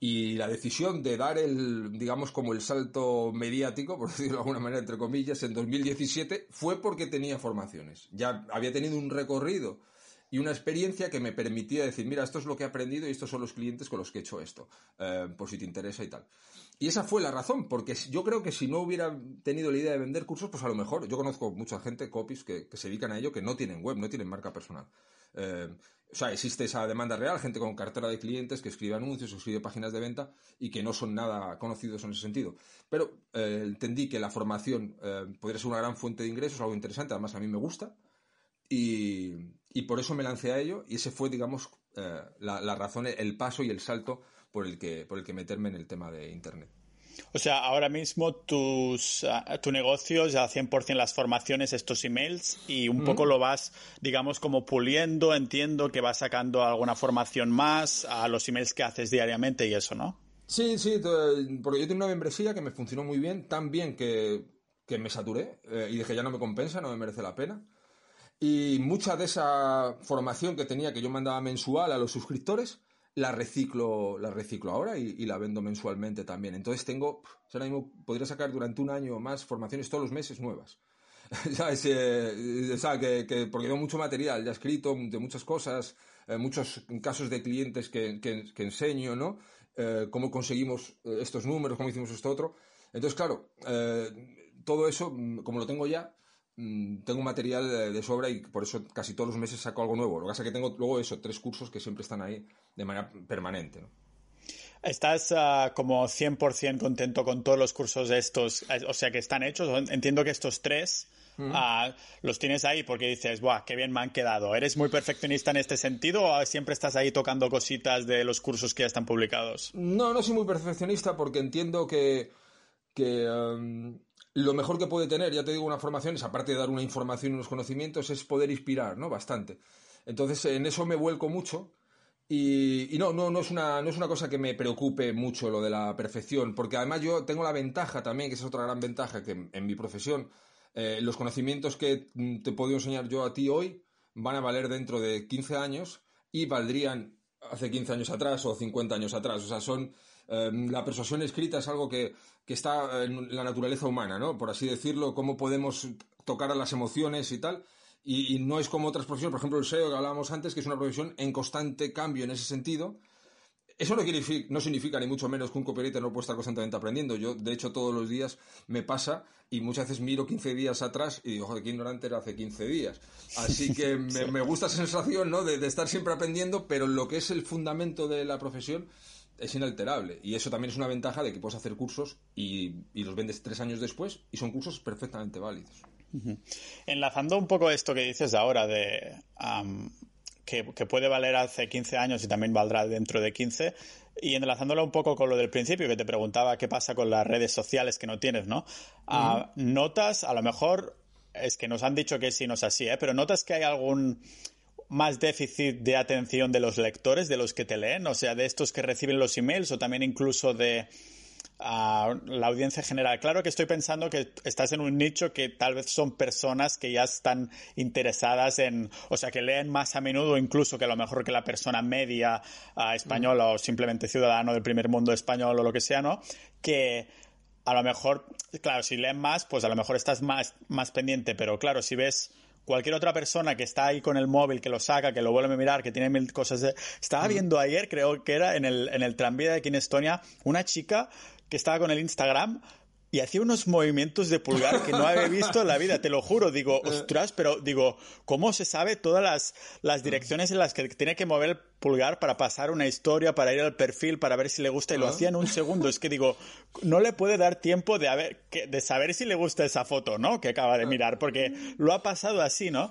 Y la decisión de dar el, digamos, como el salto mediático, por decirlo de alguna manera, entre comillas, en 2017 fue porque tenía formaciones. Ya había tenido un recorrido y una experiencia que me permitía decir, mira, esto es lo que he aprendido y estos son los clientes con los que he hecho esto, eh, por si te interesa y tal. Y esa fue la razón, porque yo creo que si no hubiera tenido la idea de vender cursos, pues a lo mejor, yo conozco mucha gente, copies, que, se dedican a ello, que no tienen web, no tienen marca personal. Eh, o sea, existe esa demanda real, gente con cartera de clientes que escribe anuncios, escribe páginas de venta y que no son nada conocidos en ese sentido. Pero eh, entendí que la formación podría ser una gran fuente de ingresos, algo interesante, además a mí me gusta. Y, y por eso me lancé a ello y ese fue, digamos, eh, la, razón, el paso y el salto por el, que, por el que meterme en el tema de Internet. O sea, ahora mismo tus, ah, tu negocio ya 100% las formaciones, estos emails, y un poco lo vas, digamos, como puliendo, entiendo que vas sacando alguna formación más a los emails que haces diariamente y eso, ¿no? Sí, sí, porque yo tengo una membresía que me funcionó muy bien, tan bien que, que me saturé eh, y dije ya no me compensa, no me merece la pena. Y mucha de esa formación que tenía, que yo mandaba mensual a los suscriptores, la reciclo, la reciclo ahora y, la vendo mensualmente también. Entonces tengo, ahora mismo podría sacar durante un año más formaciones todos los meses nuevas. ¿Sabes? Eh, que, porque tengo mucho material ya escrito de muchas cosas, eh, muchos casos de clientes que, enseño, ¿no? Eh, cómo conseguimos estos números, cómo hicimos esto otro. Entonces, claro, todo eso, mm, como lo tengo ya, tengo material de, sobra y por eso casi todos los meses saco algo nuevo. Lo que pasa es que tengo luego eso, tres cursos que siempre están ahí de manera permanente. ¿Estás uh, como 100% contento con todos los cursos estos? O sea, que están hechos. Entiendo que estos tres ah, los tienes ahí porque dices, ¡buah, qué bien me han quedado! ¿Eres muy perfeccionista en este sentido o siempre estás ahí tocando cositas de los cursos que ya están publicados? No, no soy muy perfeccionista porque entiendo que, que um, lo mejor que puede tener, ya te digo, una formación, es aparte de dar una información y unos conocimientos, es poder inspirar, ¿no? Bastante. Entonces, en eso me vuelco mucho. Y, no, no, no, es una, no es una cosa que me preocupe mucho lo de la perfección, porque además yo tengo la ventaja también, que es otra gran ventaja, que en, mi profesión, eh, los conocimientos que te he podido enseñar yo a ti hoy van a valer dentro de 15 años y valdrían hace 15 años atrás o 50 años atrás. O sea, son Em, la persuasión escrita es algo que, está en la naturaleza humana, ¿no? Por así decirlo, cómo podemos tocar a las emociones y tal. Y, no es como otras profesiones, por ejemplo el SEO que hablábamos antes, que es una profesión en constante cambio en ese sentido. Eso no, quiere, no significa ni mucho menos que un copywriter no pueda estar constantemente aprendiendo. Yo, de hecho, todos los días me pasa y muchas veces miro 15 días atrás y digo, joder, qué ignorante era hace 15 días. Así que me, gusta esa sensación, ¿no? De, de, estar siempre aprendiendo, pero lo que es el fundamento de la profesión es inalterable. Y eso también es una ventaja de que puedes hacer cursos y, los vendes tres años después y son cursos perfectamente válidos. Enlazando un poco esto que dices ahora de que, puede valer hace 15 años y también valdrá dentro de 15, y enlazándolo un poco con lo del principio que te preguntaba qué pasa con las redes sociales que no tienes, ¿no? Ah, ¿Notas, a lo mejor, es que nos han dicho que sí, no es así, ¿eh? pero notas que hay algún más déficit de atención de los lectores, de los que te leen, o sea, de estos que reciben los emails o también incluso de ah, la audiencia general. Claro que estoy pensando que estás en un nicho que tal vez son personas que ya están interesadas en, o sea, que leen más a menudo incluso que a lo mejor que la persona media ah, española o simplemente ciudadano del primer mundo español o lo que sea, ¿no? Que a lo mejor, claro, si leen más, pues a lo mejor estás más, más pendiente, pero claro, si ves cualquier otra persona que está ahí con el móvil, que lo saca, que lo vuelve a mirar, que tiene mil cosas de... Estaba viendo ayer, creo que era en el, en el tranvía de aquí en Estonia, una chica que estaba con el Instagram y hacía unos movimientos de pulgar que no había visto en la vida, te lo juro. Digo, ostras, pero digo, ¿cómo se sabe todas las, las direcciones en las que tiene que mover el pulgar para pasar una historia, para ir al perfil, para ver si le gusta? Y lo hacía en un segundo. Es que digo, no le puede dar tiempo de, haber, de saber si le gusta esa foto, ¿no? Que acaba de mirar, porque lo ha pasado así, ¿no?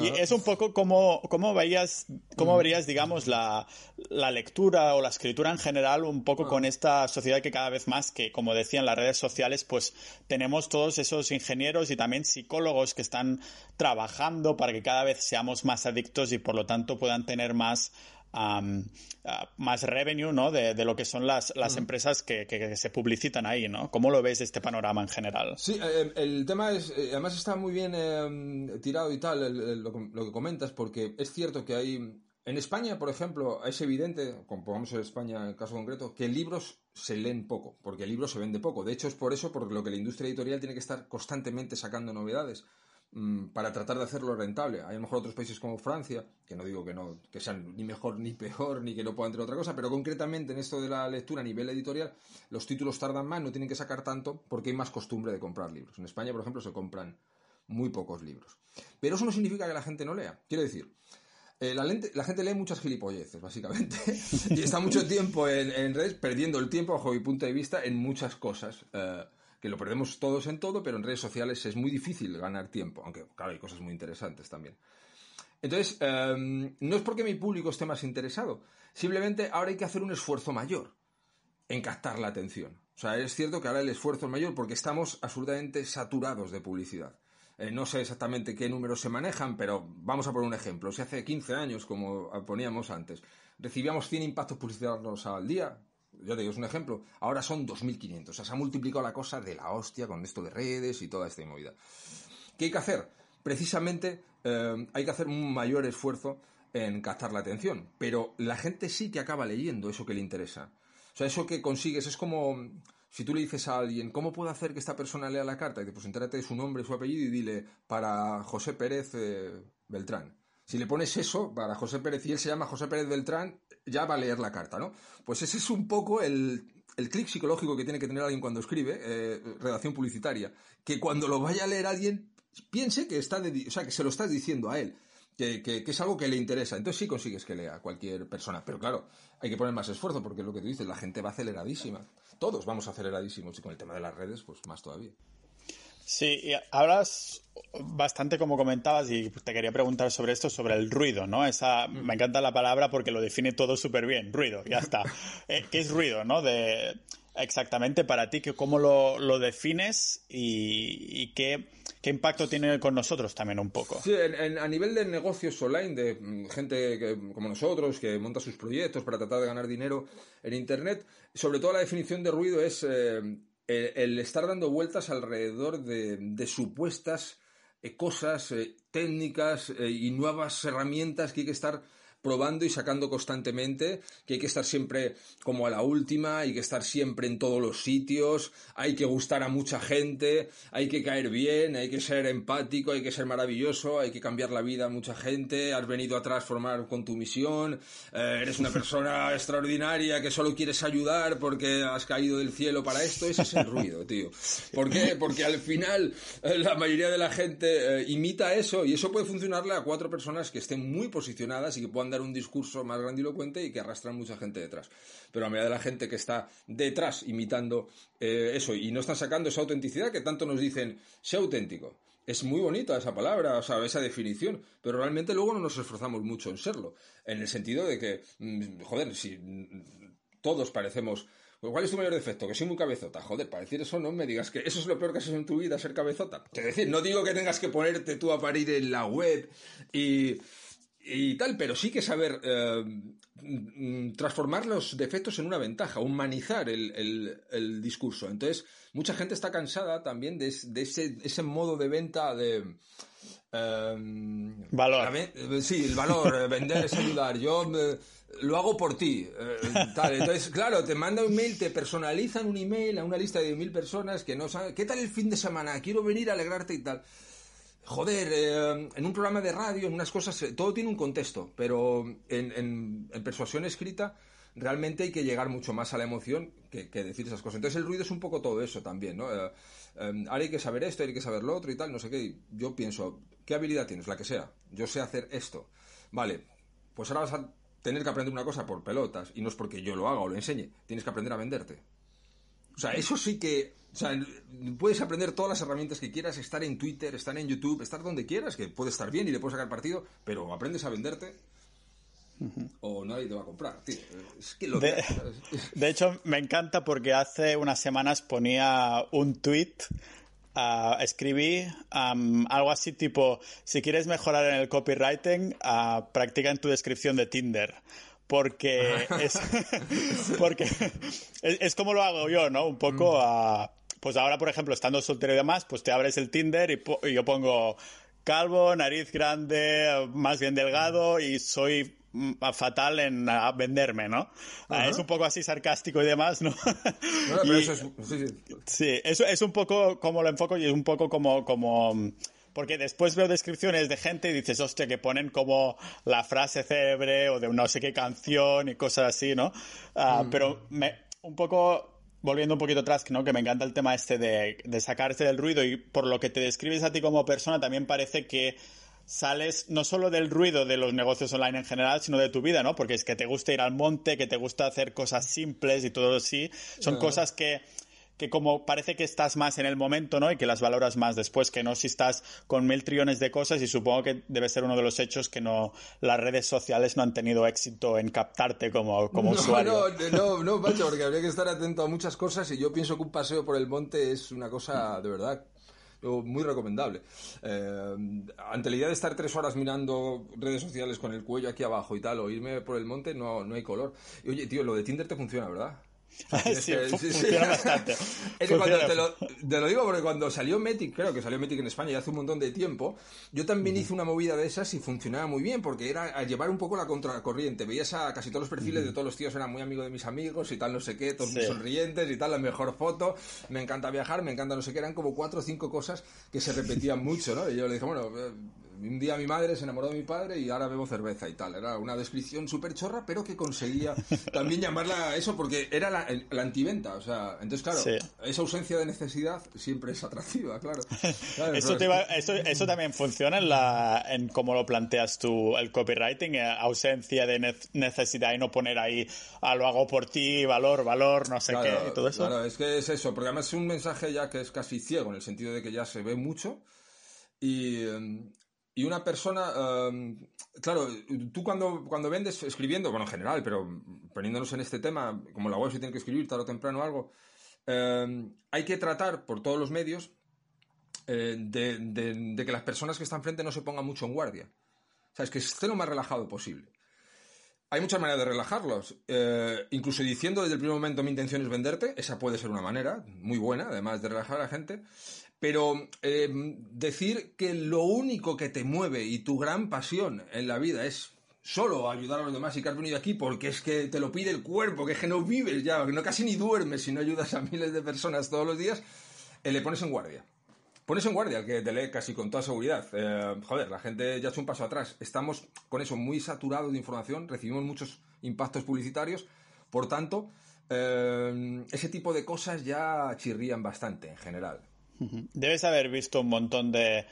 Y es un poco como, cómo veías, cómo verías, digamos, la, la lectura o la escritura en general, un poco con esta sociedad que cada vez más, que como decían las redes sociales, pues tenemos todos esos ingenieros y también psicólogos que están trabajando para que cada vez seamos más adictos y por lo tanto puedan tener más más revenue ¿no? de, lo que son las, las empresas que, se publicitan ahí, ¿no? ¿Cómo lo ves este panorama en general? Sí, eh, el tema es, eh, además está muy bien em, tirado y tal lo, que comentas, porque es cierto que hay en España, por ejemplo, es evidente, como pongamos en España en el caso concreto, que libros se leen poco, porque el libro se vende poco. De hecho, es por eso por lo que la industria editorial tiene que estar constantemente sacando novedades para tratar de hacerlo rentable. Hay a lo mejor otros países como Francia, que no digo que no que sean ni mejor ni peor, ni que no puedan tener otra cosa, pero concretamente en esto de la lectura a nivel editorial, los títulos tardan más, no tienen que sacar tanto porque hay más costumbre de comprar libros. En España, por ejemplo, se compran muy pocos libros. Pero eso no significa que la gente no lea. Quiero decir, eh, la, gente lee muchas gilipolleces, básicamente, y está mucho tiempo en, redes perdiendo el tiempo, bajo mi punto de vista, en muchas cosas. Eh, que lo perdemos todos en todo, pero en redes sociales es muy difícil ganar tiempo, aunque claro, hay cosas muy interesantes también. Entonces, em, no es porque mi público esté más interesado, simplemente ahora hay que hacer un esfuerzo mayor en captar la atención. O sea, es cierto que ahora el esfuerzo es mayor porque estamos absolutamente saturados de publicidad. Eh, no sé exactamente qué números se manejan, pero vamos a poner un ejemplo. Si hace 15 años, como poníamos antes, recibíamos 100 impactos publicitarios al día, ya te digo, es un ejemplo, ahora son 2.500. O sea, se ha multiplicado la cosa de la hostia con esto de redes y toda esta movida. ¿Qué hay que hacer? Precisamente eh, hay que hacer un mayor esfuerzo en captar la atención, pero la gente sí que acaba leyendo eso que le interesa. O sea, eso que consigues es como si tú le dices a alguien, ¿cómo puedo hacer que esta persona lea la carta? Y te pues entérate su nombre, su apellido y dile, para José Pérez eh, Beltrán. Si le pones eso para José Pérez y él se llama José Pérez Beltrán, ya va a leer la carta, ¿no? Pues ese es un poco el, el clic psicológico que tiene que tener alguien cuando escribe eh, redacción publicitaria. Que cuando lo vaya a leer alguien, piense que, está o sea, que se lo estás diciendo a él que, es algo que le interesa. Entonces sí consigues que lea cualquier persona. Pero claro, hay que poner más esfuerzo porque es lo que tú dices, la gente va aceleradísima. Todos vamos aceleradísimos y con el tema de las redes, pues más todavía. Sí, y hablas bastante como comentabas y te quería preguntar sobre esto, sobre el ruido, ¿no? Esa, me encanta la palabra porque lo define todo súper bien, ruido, ya está. Eh, ¿Qué es ruido, no? De, exactamente para ti, que cómo lo, defines y, qué, impacto tiene con nosotros también un poco. Sí, a nivel de negocios online, de mm, gente como nosotros que monta sus proyectos para tratar de ganar dinero en Internet, sobre todo la definición de ruido es eh, el, estar dando vueltas alrededor de, supuestas eh, cosas, eh, técnicas y nuevas herramientas que hay que estar probando y sacando constantemente, que hay que estar siempre como a la última, hay que estar siempre en todos los sitios, hay que gustar a mucha gente, hay que caer bien, hay que ser empático, hay que ser maravilloso, hay que cambiar la vida a mucha gente, has venido a transformar con tu misión, eh, eres una persona extraordinaria que solo quieres ayudar porque has caído del cielo para esto, ese es el ruido, tío. ¿Por qué? Porque al final eh, la mayoría de la gente eh, imita eso y eso puede funcionarle a cuatro personas que estén muy posicionadas y que puedan dar un discurso más grandilocuente y que arrastran mucha gente detrás. Pero a medida de la gente que está detrás imitando eh, eso y no están sacando esa autenticidad que tanto nos dicen, sé auténtico. Es muy bonita esa palabra, o sea, esa definición, pero realmente luego no nos esforzamos mucho en serlo. En el sentido de que, mm, joder, si todos parecemos ¿Cuál es tu mayor defecto? Que soy muy cabezota. Joder, para decir eso no me digas que eso es lo peor que has hecho en tu vida, ser cabezota. Es decir, no digo que tengas que ponerte tú a parir en la web y y tal, pero sí que saber eh, transformar los defectos en una ventaja, humanizar el, discurso. Entonces, mucha gente está cansada también de, ese, modo de venta de... Em, valor. sí, el valor, vender es ayudar. Yo eh, lo hago por ti. Eh, tal. Entonces, claro, te manda un mail, te personalizan un email a una lista de mil personas que no saben, ¿qué tal el fin de semana? Quiero venir a alegrarte y tal joder, eh, en un programa de radio, en unas cosas, eh, todo tiene un contexto, pero en, persuasión escrita realmente hay que llegar mucho más a la emoción que, decir esas cosas. Entonces el ruido es un poco todo eso también, ¿no? Eh, ahora hay que saber esto, hay que saber lo otro y tal, no sé qué. Yo pienso, ¿qué habilidad tienes? La que sea. Yo sé hacer esto. Vale, pues ahora vas a tener que aprender una cosa por pelotas, y no es porque yo lo haga o lo enseñe, tienes que aprender a venderte. O sea, eso sí que. O sea, puedes aprender todas las herramientas que quieras, estar en Twitter, estar en YouTube, estar donde quieras, que puede estar bien y le puedes sacar partido, pero aprendes a venderte o nadie te va a comprar, tío. Es que lo de, de, hecho, me encanta porque hace unas semanas ponía un tweet. Uh, escribí algo así tipo, si quieres mejorar en el copywriting, uh, practica en tu descripción de Tinder porque es, porque es, como lo hago yo, ¿no? Un poco mm. a... Pues ahora, por ejemplo, estando soltero y demás, pues te abres el Tinder y, yo pongo calvo, nariz grande, más bien delgado y soy mm, fatal en venderme, ¿no? Ah, es un poco así sarcástico y demás, ¿no? eso es, sí, sí. eso es un poco como lo enfoco y es un poco como, como porque después veo descripciones de gente y dices, hostia, que ponen como la frase célebre o de no sé qué canción y cosas así, ¿no? Ah, mm. Pero me, un poco volviendo un poquito atrás, ¿no? que me encanta el tema este de, de sacarse del ruido y por lo que te describes a ti como persona, también parece que sales no solo del ruido de los negocios online en general, sino de tu vida, ¿no? Porque es que te gusta ir al monte, que te gusta hacer cosas simples y todo así. Son cosas que que como parece que estás más en el momento, ¿no? Y que las valoras más después, que no si estás con mil trillones de cosas y supongo que debe ser uno de los hechos que no las redes sociales no han tenido éxito en captarte como, como usuario. No, no, no, Pacho, porque habría que estar atento a muchas cosas y yo pienso que un paseo por el monte es una cosa de verdad muy recomendable. Eh, ante la idea de estar tres horas mirando redes sociales con el cuello aquí abajo y tal, o irme por el monte, no, no hay color. Y oye, tío, lo de Tinder te funciona, ¿verdad? Sí, funciona bastante. Es que cuando te lo, te lo, digo porque cuando salió Metic, creo que salió Metic en España ya hace un montón de tiempo, yo también hice una movida de esas y funcionaba muy bien porque era a llevar un poco la contracorriente. Veías a casi todos los perfiles de todos los tíos, eran muy amigos de mis amigos y tal, no sé qué, todos muy sonrientes y tal, la mejor foto, me encanta viajar, me encanta no sé qué, eran como cuatro o cinco cosas que se repetían mucho, ¿no? Y yo le dije, bueno, eh, un día mi madre se enamoró de mi padre y ahora bebo cerveza y tal. Era una descripción súper chorra, pero que conseguía también llamarla eso porque era la, antiventa. O sea, entonces, claro, esa ausencia de necesidad siempre es atractiva, claro. eso, también funciona en, la, en cómo lo planteas tú el copywriting, eh, ausencia de necesidad y no poner ahí a ah, lo hago por ti, valor, valor, no sé qué, y todo eso. Claro, es que es eso, porque además es un mensaje ya que es casi ciego, en el sentido de que ya se ve mucho. Y, em, y una persona, em, claro, tú cuando, cuando vendes escribiendo, bueno, en general, pero poniéndonos en este tema, como la web se tiene que escribir tarde o temprano algo, em, hay que tratar por todos los medios eh, de, que las personas que están frente no se pongan mucho en guardia. O sea, es que esté lo más relajado posible. Hay muchas maneras de relajarlos. Eh, incluso diciendo desde el primer momento mi intención es venderte, esa puede ser una manera muy buena, además de relajar a la gente. Pero eh, decir que lo único que te mueve y tu gran pasión en la vida es solo ayudar a los demás y que has venido aquí porque es que te lo pide el cuerpo, que es que no vives ya, que no casi ni duermes si no ayudas a miles de personas todos los días, eh, le pones en guardia. Pones en guardia al que te lee casi con toda seguridad. Eh, joder, la gente ya ha hecho un paso atrás. Estamos con eso muy saturados de información, recibimos muchos impactos publicitarios, por tanto, ese tipo de cosas ya chirrían bastante en general. Debes haber visto un montón de,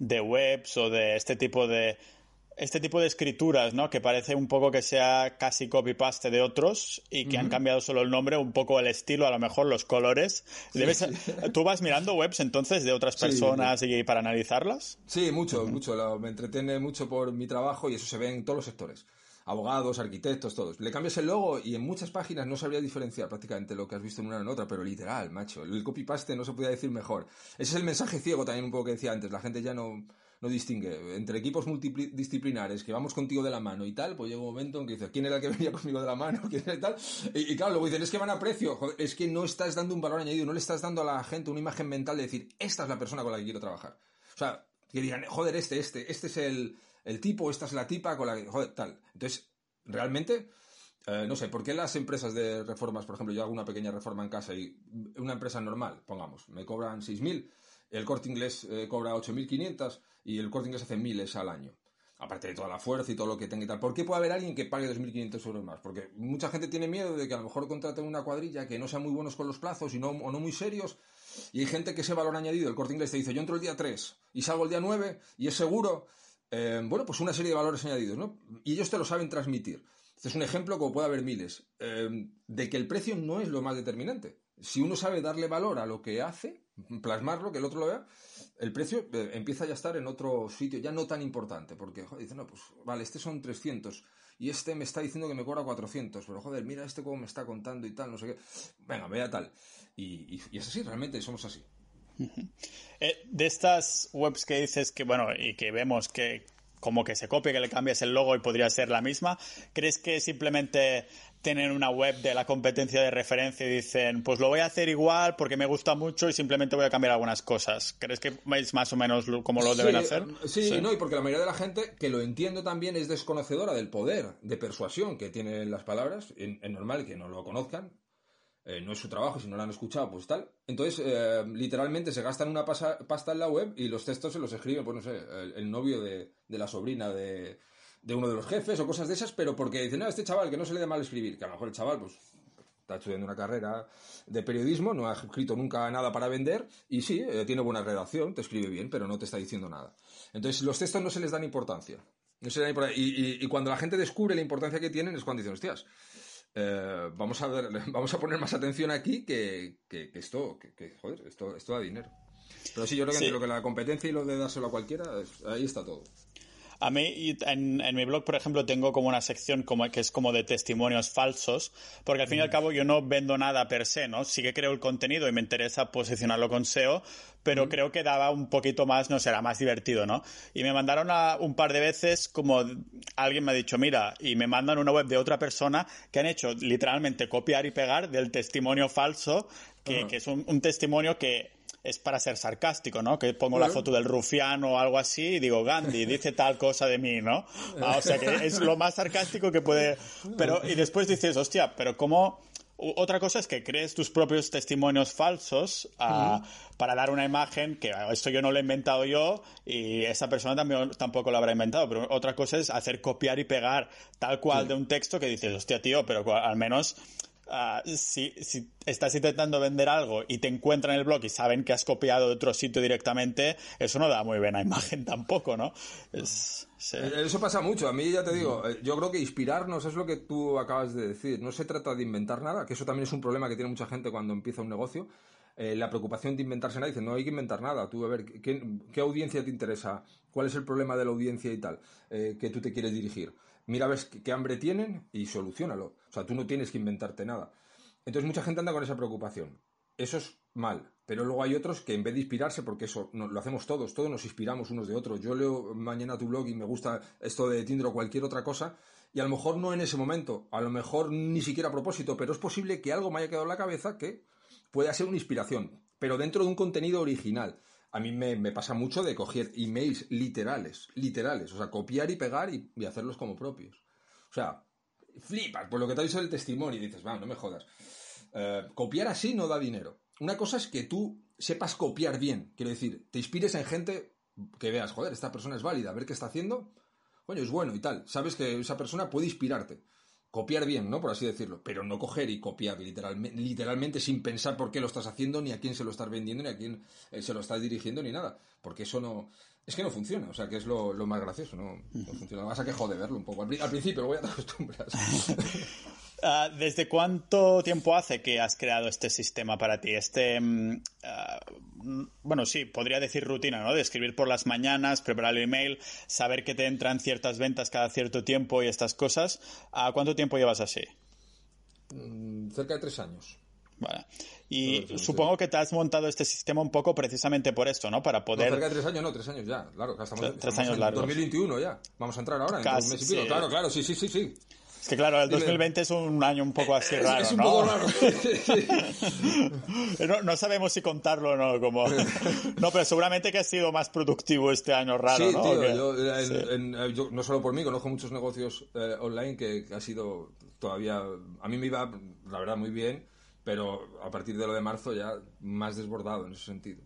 webs o de este tipo de este tipo de escrituras, ¿no? Que parece un poco que sea casi copy-paste de otros y que han cambiado solo el nombre, un poco el estilo, a lo mejor los colores. ¿Tú vas mirando webs entonces de otras personas y para analizarlas? Sí, mucho, mucho. me entretiene mucho por mi trabajo y eso se ve en todos los sectores abogados, arquitectos, todos. Le cambias el logo y en muchas páginas no sabría diferenciar prácticamente lo que has visto en una en otra, pero literal, macho. El copy-paste no se podía decir mejor. Ese es el mensaje ciego también un poco que decía antes. La gente ya no, no distingue. Entre equipos multidisciplinares que vamos contigo de la mano y tal, pues llega un momento en que dices, ¿quién era el que venía conmigo de la mano? ¿Quién era tal? Y, claro, luego dicen, es que van a precio. es que no estás dando un valor añadido, no le estás dando a la gente una imagen mental de decir, esta es la persona con la que quiero trabajar. O sea, que digan, joder, este, este, este es el, el tipo, esta es la tipa con la que, joder, tal. Entonces, realmente, eh, no sé, ¿por qué las empresas de reformas, por ejemplo, yo hago una pequeña reforma en casa y una empresa normal, pongamos, me cobran 6.000, el corte inglés eh, cobra 8.500 y el corte inglés hace miles al año? Aparte de toda la fuerza y todo lo que tenga y tal. ¿Por qué puede haber alguien que pague 2.500 euros más? Porque mucha gente tiene miedo de que a lo mejor contraten una cuadrilla que no sean muy buenos con los plazos y no, o no muy serios. Y hay gente que ese valor añadido, el corte inglés te dice, yo entro el día 3 y salgo el día 9 y es seguro. Eh, bueno, pues una serie de valores añadidos, ¿no? Y ellos te lo saben transmitir. Este es un ejemplo, como puede haber miles, eh, de que el precio no es lo más determinante. Si uno sabe darle valor a lo que hace, plasmarlo, que el otro lo vea, el precio eh, empieza ya a estar en otro sitio, ya no tan importante, porque joder, dice, no, pues vale, este son 300 y este me está diciendo que me cobra 400, pero joder, mira este cómo me está contando y tal, no sé qué. Venga, vea tal. Y, es así, realmente somos así. Eh, de estas webs que dices que, bueno, y que vemos que como que se copie, que le cambies el logo y podría ser la misma. ¿Crees que simplemente tienen una web de la competencia de referencia y dicen, pues lo voy a hacer igual porque me gusta mucho y simplemente voy a cambiar algunas cosas. ¿Crees que es más o menos como lo deben hacer? Sí, no, y porque la mayoría de la gente, que lo entiendo también, es desconocedora del poder de persuasión que tienen las palabras. Es normal que no lo conozcan. Eh, no es su trabajo, si no lo han escuchado, pues tal. Entonces, eh, literalmente se gastan una pasta en la web y los textos se los escribe, pues no sé, el, novio de la sobrina de, de uno de los jefes o cosas de esas, pero porque dicen, no, este chaval que no se le da mal escribir, que a lo mejor el chaval, pues está estudiando una carrera de periodismo, no ha escrito nunca nada para vender y sí, eh, tiene buena redacción, te escribe bien, pero no te está diciendo nada. Entonces, los textos no se les dan importancia. No se dan importancia. Y, cuando la gente descubre la importancia que tienen es cuando dicen, hostias, eh, vamos, a ver, vamos a poner más atención aquí que, esto, que, joder, esto, esto da dinero. Pero sí, yo creo que entre lo que la competencia y lo de dárselo a cualquiera, ahí está todo. A mí, en, en, mi blog, por ejemplo, tengo como una sección como, que es como de testimonios falsos, porque al fin y al mm. cabo yo no vendo nada per se, ¿no? Sí que creo el contenido y me interesa posicionarlo con SEO, pero mm. creo que daba un poquito más, no sé, era más divertido, ¿no? Y me mandaron a, un par de veces como alguien me ha dicho, mira, y me mandan una web de otra persona que han hecho literalmente copiar y pegar del testimonio falso, que, que es un testimonio que es para ser sarcástico, ¿no? Que pongo la foto del rufiano o algo así y digo, Gandhi dice tal cosa de mí, ¿no? Ah, o sea que es lo más sarcástico que puede... Pero, y después dices, hostia, pero ¿cómo...? Otra cosa es que crees tus propios testimonios falsos ah, para dar una imagen que esto yo no lo he inventado yo y esa persona también, tampoco lo habrá inventado. Pero otra cosa es hacer copiar y pegar tal cual de un texto que dices, hostia, tío, pero al menos Ah, si, estás intentando vender algo y te encuentran en el blog y saben que has copiado de otro sitio directamente, eso no da muy buena imagen tampoco, ¿no? Eh, eso pasa mucho. A mí ya te digo, eh, yo creo que inspirarnos es lo que tú acabas de decir. No se trata de inventar nada, que eso también es un problema que tiene mucha gente cuando empieza un negocio. Eh, la preocupación de inventarse nada, dice, no hay que inventar nada. Tú, a ver, ¿qué, audiencia te interesa? ¿Cuál es el problema de la audiencia y tal que tú te quieres dirigir? Mira ves qué, hambre tienen y solucionalo. O sea, tú no tienes que inventarte nada. Entonces mucha gente anda con esa preocupación. Eso es mal, pero luego hay otros que en vez de inspirarse, porque eso lo hacemos todos, todos nos inspiramos unos de otros. Yo leo mañana tu blog y me gusta esto de Tinder o cualquier otra cosa, y a lo mejor no en ese momento, a lo mejor ni siquiera a propósito, pero es posible que algo me haya quedado en la cabeza que pueda ser una inspiración, pero dentro de un contenido original a mí me, pasa mucho de coger emails literales, literales, o sea, copiar y pegar y, hacerlos como propios. O sea, flipas por lo que te ha dicho el testimonio y dices, va, no me jodas. Eh, copiar así no da dinero. Una cosa es que tú sepas copiar bien, quiero decir, te inspires en gente que veas, joder, esta persona es válida, a ver qué está haciendo, coño, es bueno y tal. Sabes que esa persona puede inspirarte copiar bien, ¿no? Por así decirlo, pero no coger y copiar literalmente, literalmente sin pensar por qué lo estás haciendo, ni a quién se lo estás vendiendo, ni a quién eh, se lo estás dirigiendo, ni nada. Porque eso no... Es que no funciona, o sea, que es lo, más gracioso, ¿no? No funciona. Vas a que jode verlo un poco. Al, principio, luego ya te acostumbras. Ah, ¿Desde cuánto tiempo hace que has creado este sistema para ti? Este, mm, ah, bueno, sí, podría decir rutina, ¿no? De escribir por las mañanas, preparar el email, saber que te entran ciertas ventas cada cierto tiempo y estas cosas. ¿A cuánto tiempo llevas así? Mm, cerca de tres años. Vale. Y supongo que te has montado este sistema un poco precisamente por esto, ¿no? Para poder... cerca de tres años, no, tres años ya, claro. Estamos, tres, años en 2021 ya. Vamos a entrar ahora, en un mes y pico. Claro, claro, sí, sí, sí, sí. Es que claro, el 2020 es un año un poco así raro, es un ¿no? Poco raro. no, sabemos si contarlo o no, como... No, pero seguramente que ha sido más productivo este año raro, sí, ¿no? Tío, yo, no solo por mí, conozco muchos negocios eh, online que, ha sido todavía... A mí me iba, la verdad, muy bien, pero a partir de lo de marzo ya más desbordado en ese sentido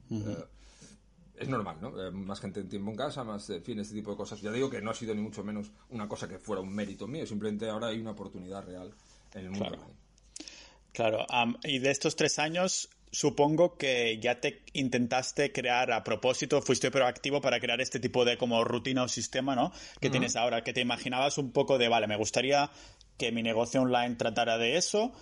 es normal, ¿no? Eh, más gente en tiempo en casa, más, en fin, este tipo de cosas. Ya digo que no ha sido ni mucho menos una cosa que fuera un mérito mío, simplemente ahora hay una oportunidad real en el mundo. Claro, claro. y de estos tres años, supongo que ya te intentaste crear a propósito, fuiste proactivo para crear este tipo de como rutina o sistema, ¿no? Que tienes ahora, que te imaginabas un poco de, vale, me gustaría que mi negocio online tratara de eso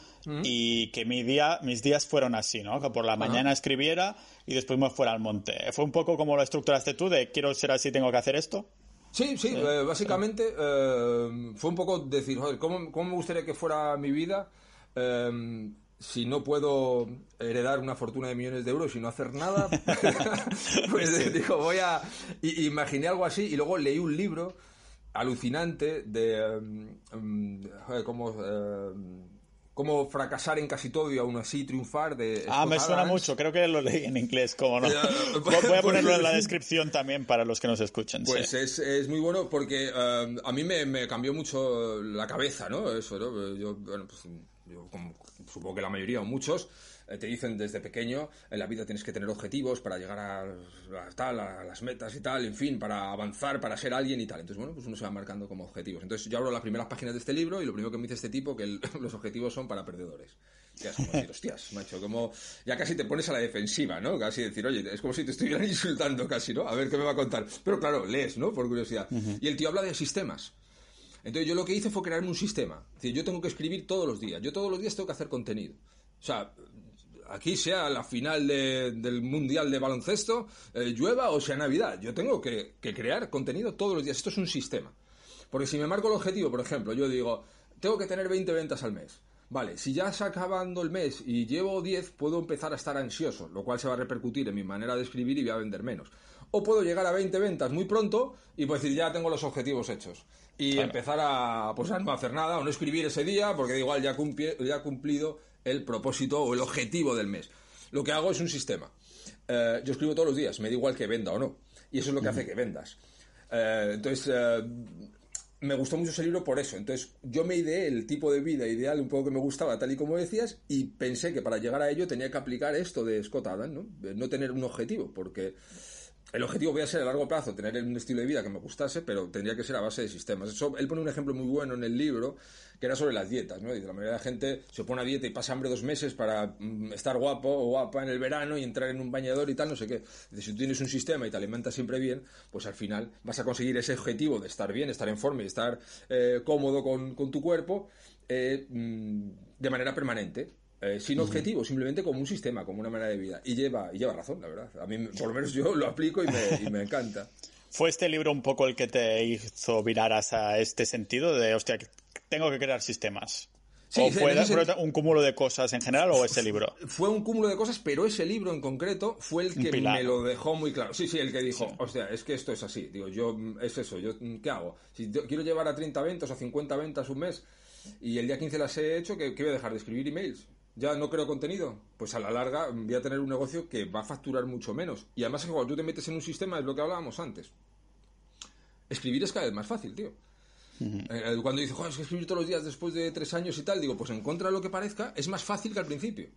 y que mi día, mis días fueron así, ¿no? Que por la mañana escribiera y después me fuera al monte. ¿Fue un poco como lo estructuraste tú de quiero ser así, tengo que hacer esto? Sí, sí, eh, básicamente eh, fue un poco decir, joder, ¿cómo, me gustaría que fuera mi vida eh, si no puedo heredar una fortuna de millones de euros y no hacer nada? pues digo, voy a... imaginé algo así y luego leí un libro alucinante de um, cómo, cómo fracasar en casi todo y aún así triunfar de Ah, me suena mucho, creo que lo leí en inglés, como no. Voy a pues, ponerlo en la descripción también para los que nos escuchen. Pues es, es, muy bueno porque a mí me, me, cambió mucho la cabeza, ¿no? Eso, ¿no? Yo, bueno, pues, yo como, supongo que la mayoría o muchos, te dicen desde pequeño, en la vida tienes que tener objetivos para llegar a, tal, a, las metas y tal, en fin, para avanzar, para ser alguien y tal. Entonces, bueno, pues uno se va marcando como objetivos. Entonces, yo abro las primeras páginas de este libro y lo primero que me dice este tipo, que los objetivos son para perdedores. Ya es como decir, hostias, macho, como ya casi te pones a la defensiva, ¿no? Casi decir, oye, es como si te estuvieran insultando casi, ¿no? A ver qué me va a contar. Pero claro, lees, ¿no? Por curiosidad. Y el tío habla de sistemas. Entonces yo lo que hice fue crearme un sistema. Es decir, yo tengo que escribir todos los días. Yo todos los días tengo que hacer contenido. O sea, aquí sea la final del Mundial de Baloncesto, eh, llueva o sea Navidad. Yo tengo que, crear contenido todos los días. Esto es un sistema. Porque si me marco el objetivo, por ejemplo, yo digo, tengo que tener 20 ventas al mes. Vale, si ya está acabando el mes y llevo 10, puedo empezar a estar ansioso, lo cual se va a repercutir en mi manera de escribir y voy a vender menos. O puedo llegar a 20 ventas muy pronto y pues decir, ya tengo los objetivos hechos. Y empezar a, pues, a no hacer nada o no escribir ese día porque igual ya, ya he cumplido el propósito o el objetivo del mes. Lo que hago es un sistema. Eh, yo escribo todos los días, me da igual que venda o no. Y eso es lo que hace que vendas. Eh, entonces, eh, me gustó mucho ese libro por eso. Entonces, yo me ideé el tipo de vida ideal un poco que me gustaba, tal y como decías, y pensé que para llegar a ello tenía que aplicar esto de Scott Adams, ¿no? De no tener un objetivo, porque el objetivo voy a ser a largo plazo tener un estilo de vida que me gustase, pero tendría que ser a base de sistemas. Eso, él pone un ejemplo muy bueno en el libro, que era sobre las dietas, ¿no? la mayoría de la gente se pone a dieta y pasa hambre dos meses para mm, estar guapo o guapa en el verano y entrar en un bañador y tal, no sé qué. si tú tienes un sistema y te alimentas siempre bien, pues al final vas a conseguir ese objetivo de estar bien, estar en forma y estar eh, cómodo con, tu cuerpo eh, mm, de manera permanente. Eh, sin objetivo, simplemente como un sistema, como una manera de vida. Y lleva, y lleva razón, la verdad. A mí, por lo menos yo lo aplico y me, y me encanta. ¿Fue este libro un poco el que te hizo virar a este sentido de, hostia, tengo que crear sistemas? ¿O fue un cúmulo de cosas en general o ese libro? Fue un cúmulo de cosas, pero ese libro en concreto fue el que me lo dejó muy claro. Sí, sí, el que dijo, hostia, es que esto es así. Digo, yo, es eso, yo, ¿qué hago? Si yo quiero llevar a 30 ventas o a 50 ventas un mes y el día 15 las he hecho, ¿qué, qué voy a dejar de escribir emails? Ya no creo contenido, pues a la larga voy a tener un negocio que va a facturar mucho menos. Y además, cuando tú te metes en un sistema, es lo que hablábamos antes. Escribir es cada vez más fácil, tío. Eh, cuando dices, joder, es que escribir todos los días después de tres años y tal, digo, pues en contra de lo que parezca, es más fácil que al principio.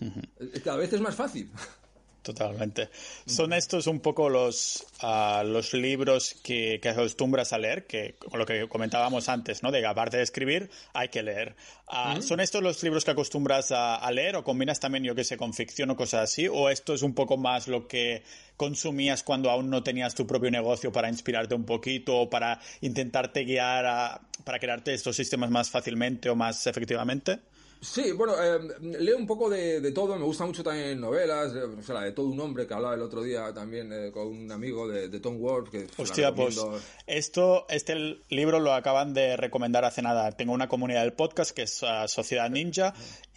Eh, cada vez es más fácil. Totalmente. Son estos un poco los, ah, los libros que, que, acostumbras a leer, que con lo que comentábamos antes, ¿no? De aparte de escribir, hay que leer. Ah, ¿Son estos los libros que acostumbras a, leer o combinas también, yo que sé, con ficción o cosas así? ¿O esto es un poco más lo que consumías cuando aún no tenías tu propio negocio para inspirarte un poquito o para intentarte guiar para crearte estos sistemas más fácilmente o más efectivamente? Sí, bueno, eh, leo un poco de, todo, me gusta mucho también novelas, o sea, la de todo un hombre que hablaba el otro día también eh, con un amigo de, Tom Wolfe. Que Hostia, pues esto, este libro lo acaban de recomendar hace nada. Tengo una comunidad del podcast que es uh, Sociedad Ninja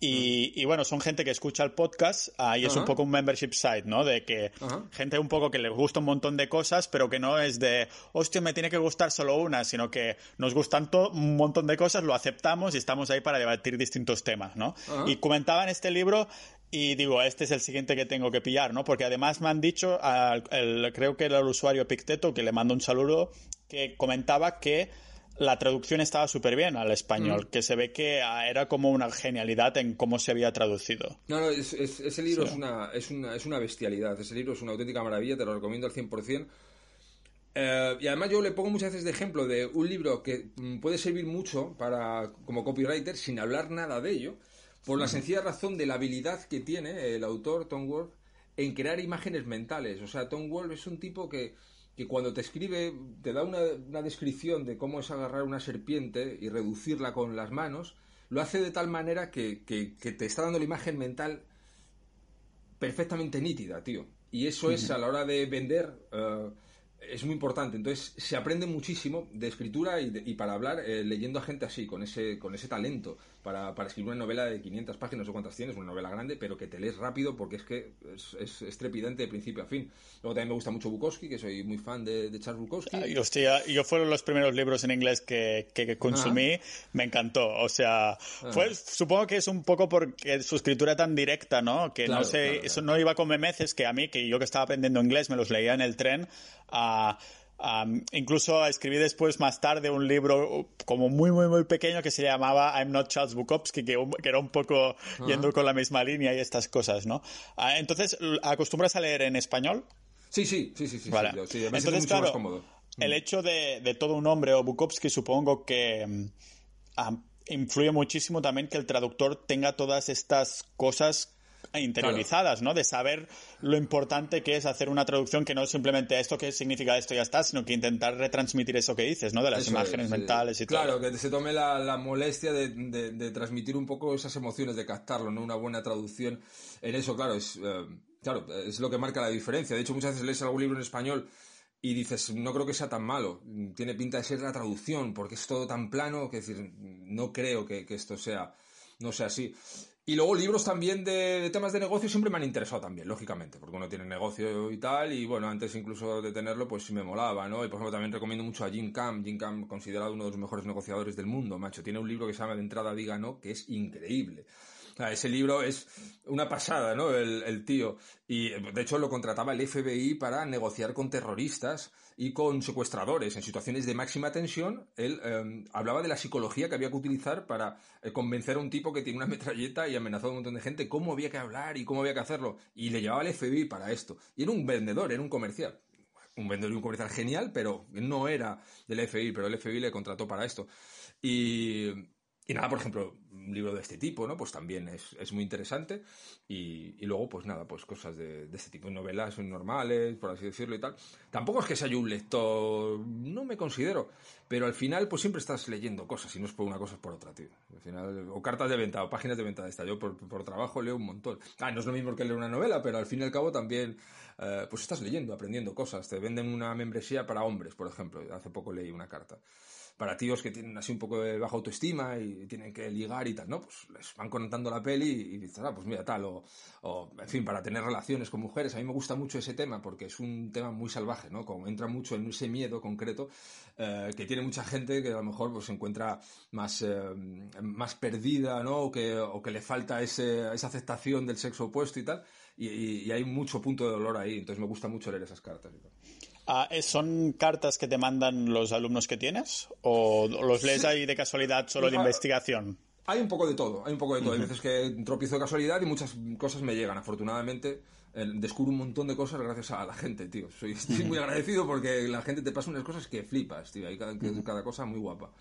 y, bueno, son gente que escucha el podcast uh, y es un poco un membership site, ¿no? De que gente un poco que les gusta un montón de cosas, pero que no es de, hostia, me tiene que gustar solo una, sino que nos gustan un montón de cosas, lo aceptamos y estamos ahí para debatir distintos temas. ¿No? Y comentaba en este libro y digo, este es el siguiente que tengo que pillar, ¿no? Porque además me han dicho, creo que era el usuario Picteto, que le mando un saludo, que comentaba que la traducción estaba súper bien al español, que se ve que ah, era como una genialidad en cómo se había traducido. No, no, ese libro es, una, es, una, es una bestialidad, ese libro es una auténtica maravilla, te lo recomiendo al 100%. Eh, y además yo le pongo muchas veces de ejemplo de un libro que mm, puede servir mucho para como copywriter sin hablar nada de ello, por la sencilla razón de la habilidad que tiene el autor Tom Wolfe en crear imágenes mentales. O sea, Tom Wolfe es un tipo que, que cuando te escribe te da una, una, descripción de cómo es agarrar una serpiente y reducirla con las manos, lo hace de tal manera que, que, te está dando la imagen mental perfectamente nítida, tío. Y eso es a la hora de vender... Eh, es muy importante. Entonces, se aprende muchísimo de escritura y, para hablar eh, leyendo a gente así, con ese, con ese talento, para, para, escribir una novela de 500 páginas o cuántas tienes, una novela grande, pero que te lees rápido porque es que es, es, trepidante de principio a fin. Luego también me gusta mucho Bukowski, que soy muy fan de, Charles Bukowski. y hostia, yo fueron los primeros libros en inglés que, que, consumí, me encantó. O sea, fue, supongo que es un poco porque su escritura tan directa, ¿no? Que no sé, eso no iba con memeces que a mí, que yo que estaba aprendiendo inglés, me los leía en el tren a incluso escribí después, más tarde, un libro como muy, muy, muy pequeño que se llamaba I'm Not Charles Bukowski, que, era un poco yendo con la misma línea y estas cosas, ¿no? Ah, entonces, ¿acostumbras a leer en español? Sí, sí, sí, sí. sí, sí, entonces, claro, el mm. hecho de, todo un hombre o Bukowski supongo que mm, influye muchísimo también que el traductor tenga todas estas cosas interiorizadas, ¿no? De saber lo importante que es hacer una traducción que no es simplemente esto que significa esto y ya está, sino que intentar retransmitir eso que dices, ¿no? De las imágenes mentales y claro, todo. Claro, que se tome la, molestia de, transmitir un poco esas emociones, de captarlo, ¿no? Una buena traducción en eso, claro, es, eh, claro, es lo que marca la diferencia. De hecho, muchas veces lees algún libro en español y dices, no creo que sea tan malo, tiene pinta de ser la traducción, porque es todo tan plano, que decir, no creo que, que esto sea, no sea así. Y luego libros también de, temas de negocio siempre me han interesado también, lógicamente, porque uno tiene negocio y tal, y bueno, antes incluso de tenerlo, pues sí me molaba, ¿no? Y por ejemplo también recomiendo mucho a Jim Cam, Jim Cam considerado uno de los mejores negociadores del mundo, macho. Tiene un libro que se llama De entrada diga no, que es increíble. Ese libro es una pasada, ¿no? El, el tío. Y de hecho lo contrataba el FBI para negociar con terroristas y con secuestradores en situaciones de máxima tensión, él em, hablaba de la psicología que había que utilizar para eh, convencer a un tipo que tiene una metralleta y amenazó a un montón de gente cómo había que hablar y cómo había que hacerlo. Y le llevaba al FBI para esto. Y era un vendedor, era un comercial. Un vendedor y un comercial genial, pero no era del FBI, pero el FBI le contrató para esto. Y, y nada, por ejemplo, un libro de este tipo, ¿no? Pues también es, es muy interesante. Y, y, luego, pues nada, pues cosas de, de, este tipo, novelas normales, por así decirlo y tal. Tampoco es que sea yo un lector, no me considero, pero al final, pues siempre estás leyendo cosas, y no es por una cosa, es por otra, tío. Al final, o cartas de venta, o páginas de venta de esta. Yo por, por trabajo leo un montón. Ah, no es lo mismo que leer una novela, pero al fin y al cabo también, eh, pues estás leyendo, aprendiendo cosas. Te venden una membresía para hombres, por ejemplo. Hace poco leí una carta para tíos que tienen así un poco de baja autoestima y tienen que ligar y tal, ¿no? Pues les van contando la peli y, dicen, ah, pues mira, tal, o, en fin, para tener relaciones con mujeres. A mí me gusta mucho ese tema porque es un tema muy salvaje, ¿no? Como entra mucho en ese miedo concreto eh, que tiene mucha gente que a lo mejor pues, se encuentra más, eh, más perdida, ¿no? O que, o que le falta ese, esa aceptación del sexo opuesto y tal. Y, hay mucho punto de dolor ahí, entonces me gusta mucho leer esas cartas. Y tal. Ah, ¿Son cartas que te mandan los alumnos que tienes? ¿O los lees ahí de casualidad solo de investigación? Hay un poco de todo, hay un poco de todo. Hay veces que tropiezo de casualidad y muchas cosas me llegan. Afortunadamente, eh, descubro un montón de cosas gracias a la gente, tío. Soy, estoy muy agradecido porque la gente te pasa unas cosas que flipas, tío. Hay cada, cada cosa muy guapa.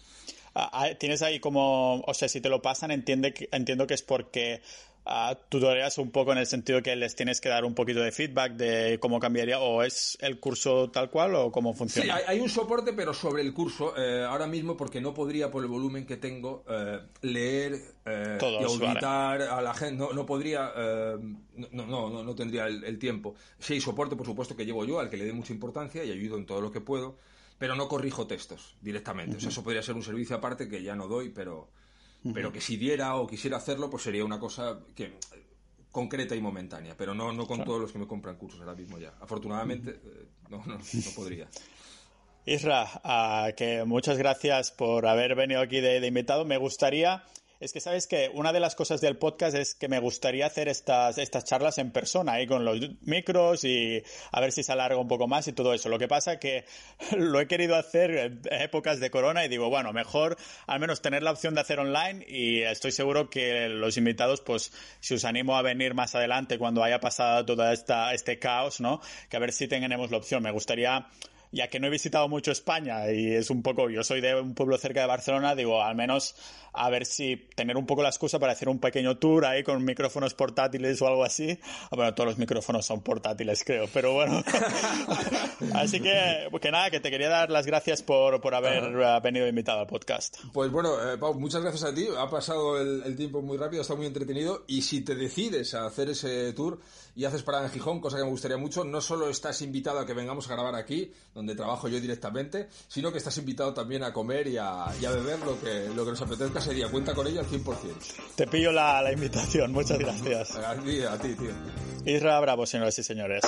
Ah, ah, tienes ahí como, o sea, si te lo pasan, entiende, entiendo que es porque uh, tutorías un poco en el sentido que les tienes que dar un poquito de feedback de cómo cambiaría, o es el curso tal cual o cómo funciona. Sí, hay, un soporte, pero sobre el curso, eh, ahora mismo, porque no podría, por el volumen que tengo, eh, leer eh, y auditar a la gente, no, no podría, no, no, no, tendría el, tiempo. Sí hay soporte, por supuesto, que llevo yo, al que le dé mucha importancia y ayudo en todo lo que puedo, pero no corrijo textos directamente. O sea, eso podría ser un servicio aparte que ya no doy, pero pero que si diera o quisiera hacerlo, pues sería una cosa que concreta y momentánea, pero no, no con todos los que me compran cursos ahora mismo ya. Afortunadamente, eh, no, no, no podría. Isra, ah, que muchas gracias por haber venido aquí de invitado. Me gustaría es que sabes que una de las cosas del podcast es que me gustaría hacer estas, estas charlas en persona, ahí con los micros y a ver si se alarga un poco más y todo eso. Lo que pasa que lo he querido hacer en épocas de corona y digo, bueno, mejor al menos tener la opción de hacer online y estoy seguro que los invitados, pues, si os animo a venir más adelante cuando haya pasado todo este caos, ¿no? Que a ver si tenemos la opción. Me gustaría ya que no he visitado mucho España y es un poco, yo soy de un pueblo cerca de Barcelona, digo, al menos a ver si tener un poco la excusa para hacer un pequeño tour ahí con micrófonos portátiles o algo así. Ah, bueno, todos los micrófonos son portátiles, creo, pero bueno. así que, que nada, que te quería dar las gracias por, por haber eh, venido invitado al podcast. Pues bueno, eh, Pau, muchas gracias a ti. Ha pasado el, el tiempo muy rápido, está muy entretenido. Y si te decides a hacer ese tour y haces parada en Gijón, cosa que me gustaría mucho, no solo estás invitado a que vengamos a grabar aquí, donde trabajo yo directamente, sino que estás invitado también a comer y a, y a beber lo que, lo que nos apetezca ese día. Cuenta con ello al 100%. Te pillo la, la invitación, muchas gracias. A ti, a ti, tío. Isra Bravo, señoras y señores.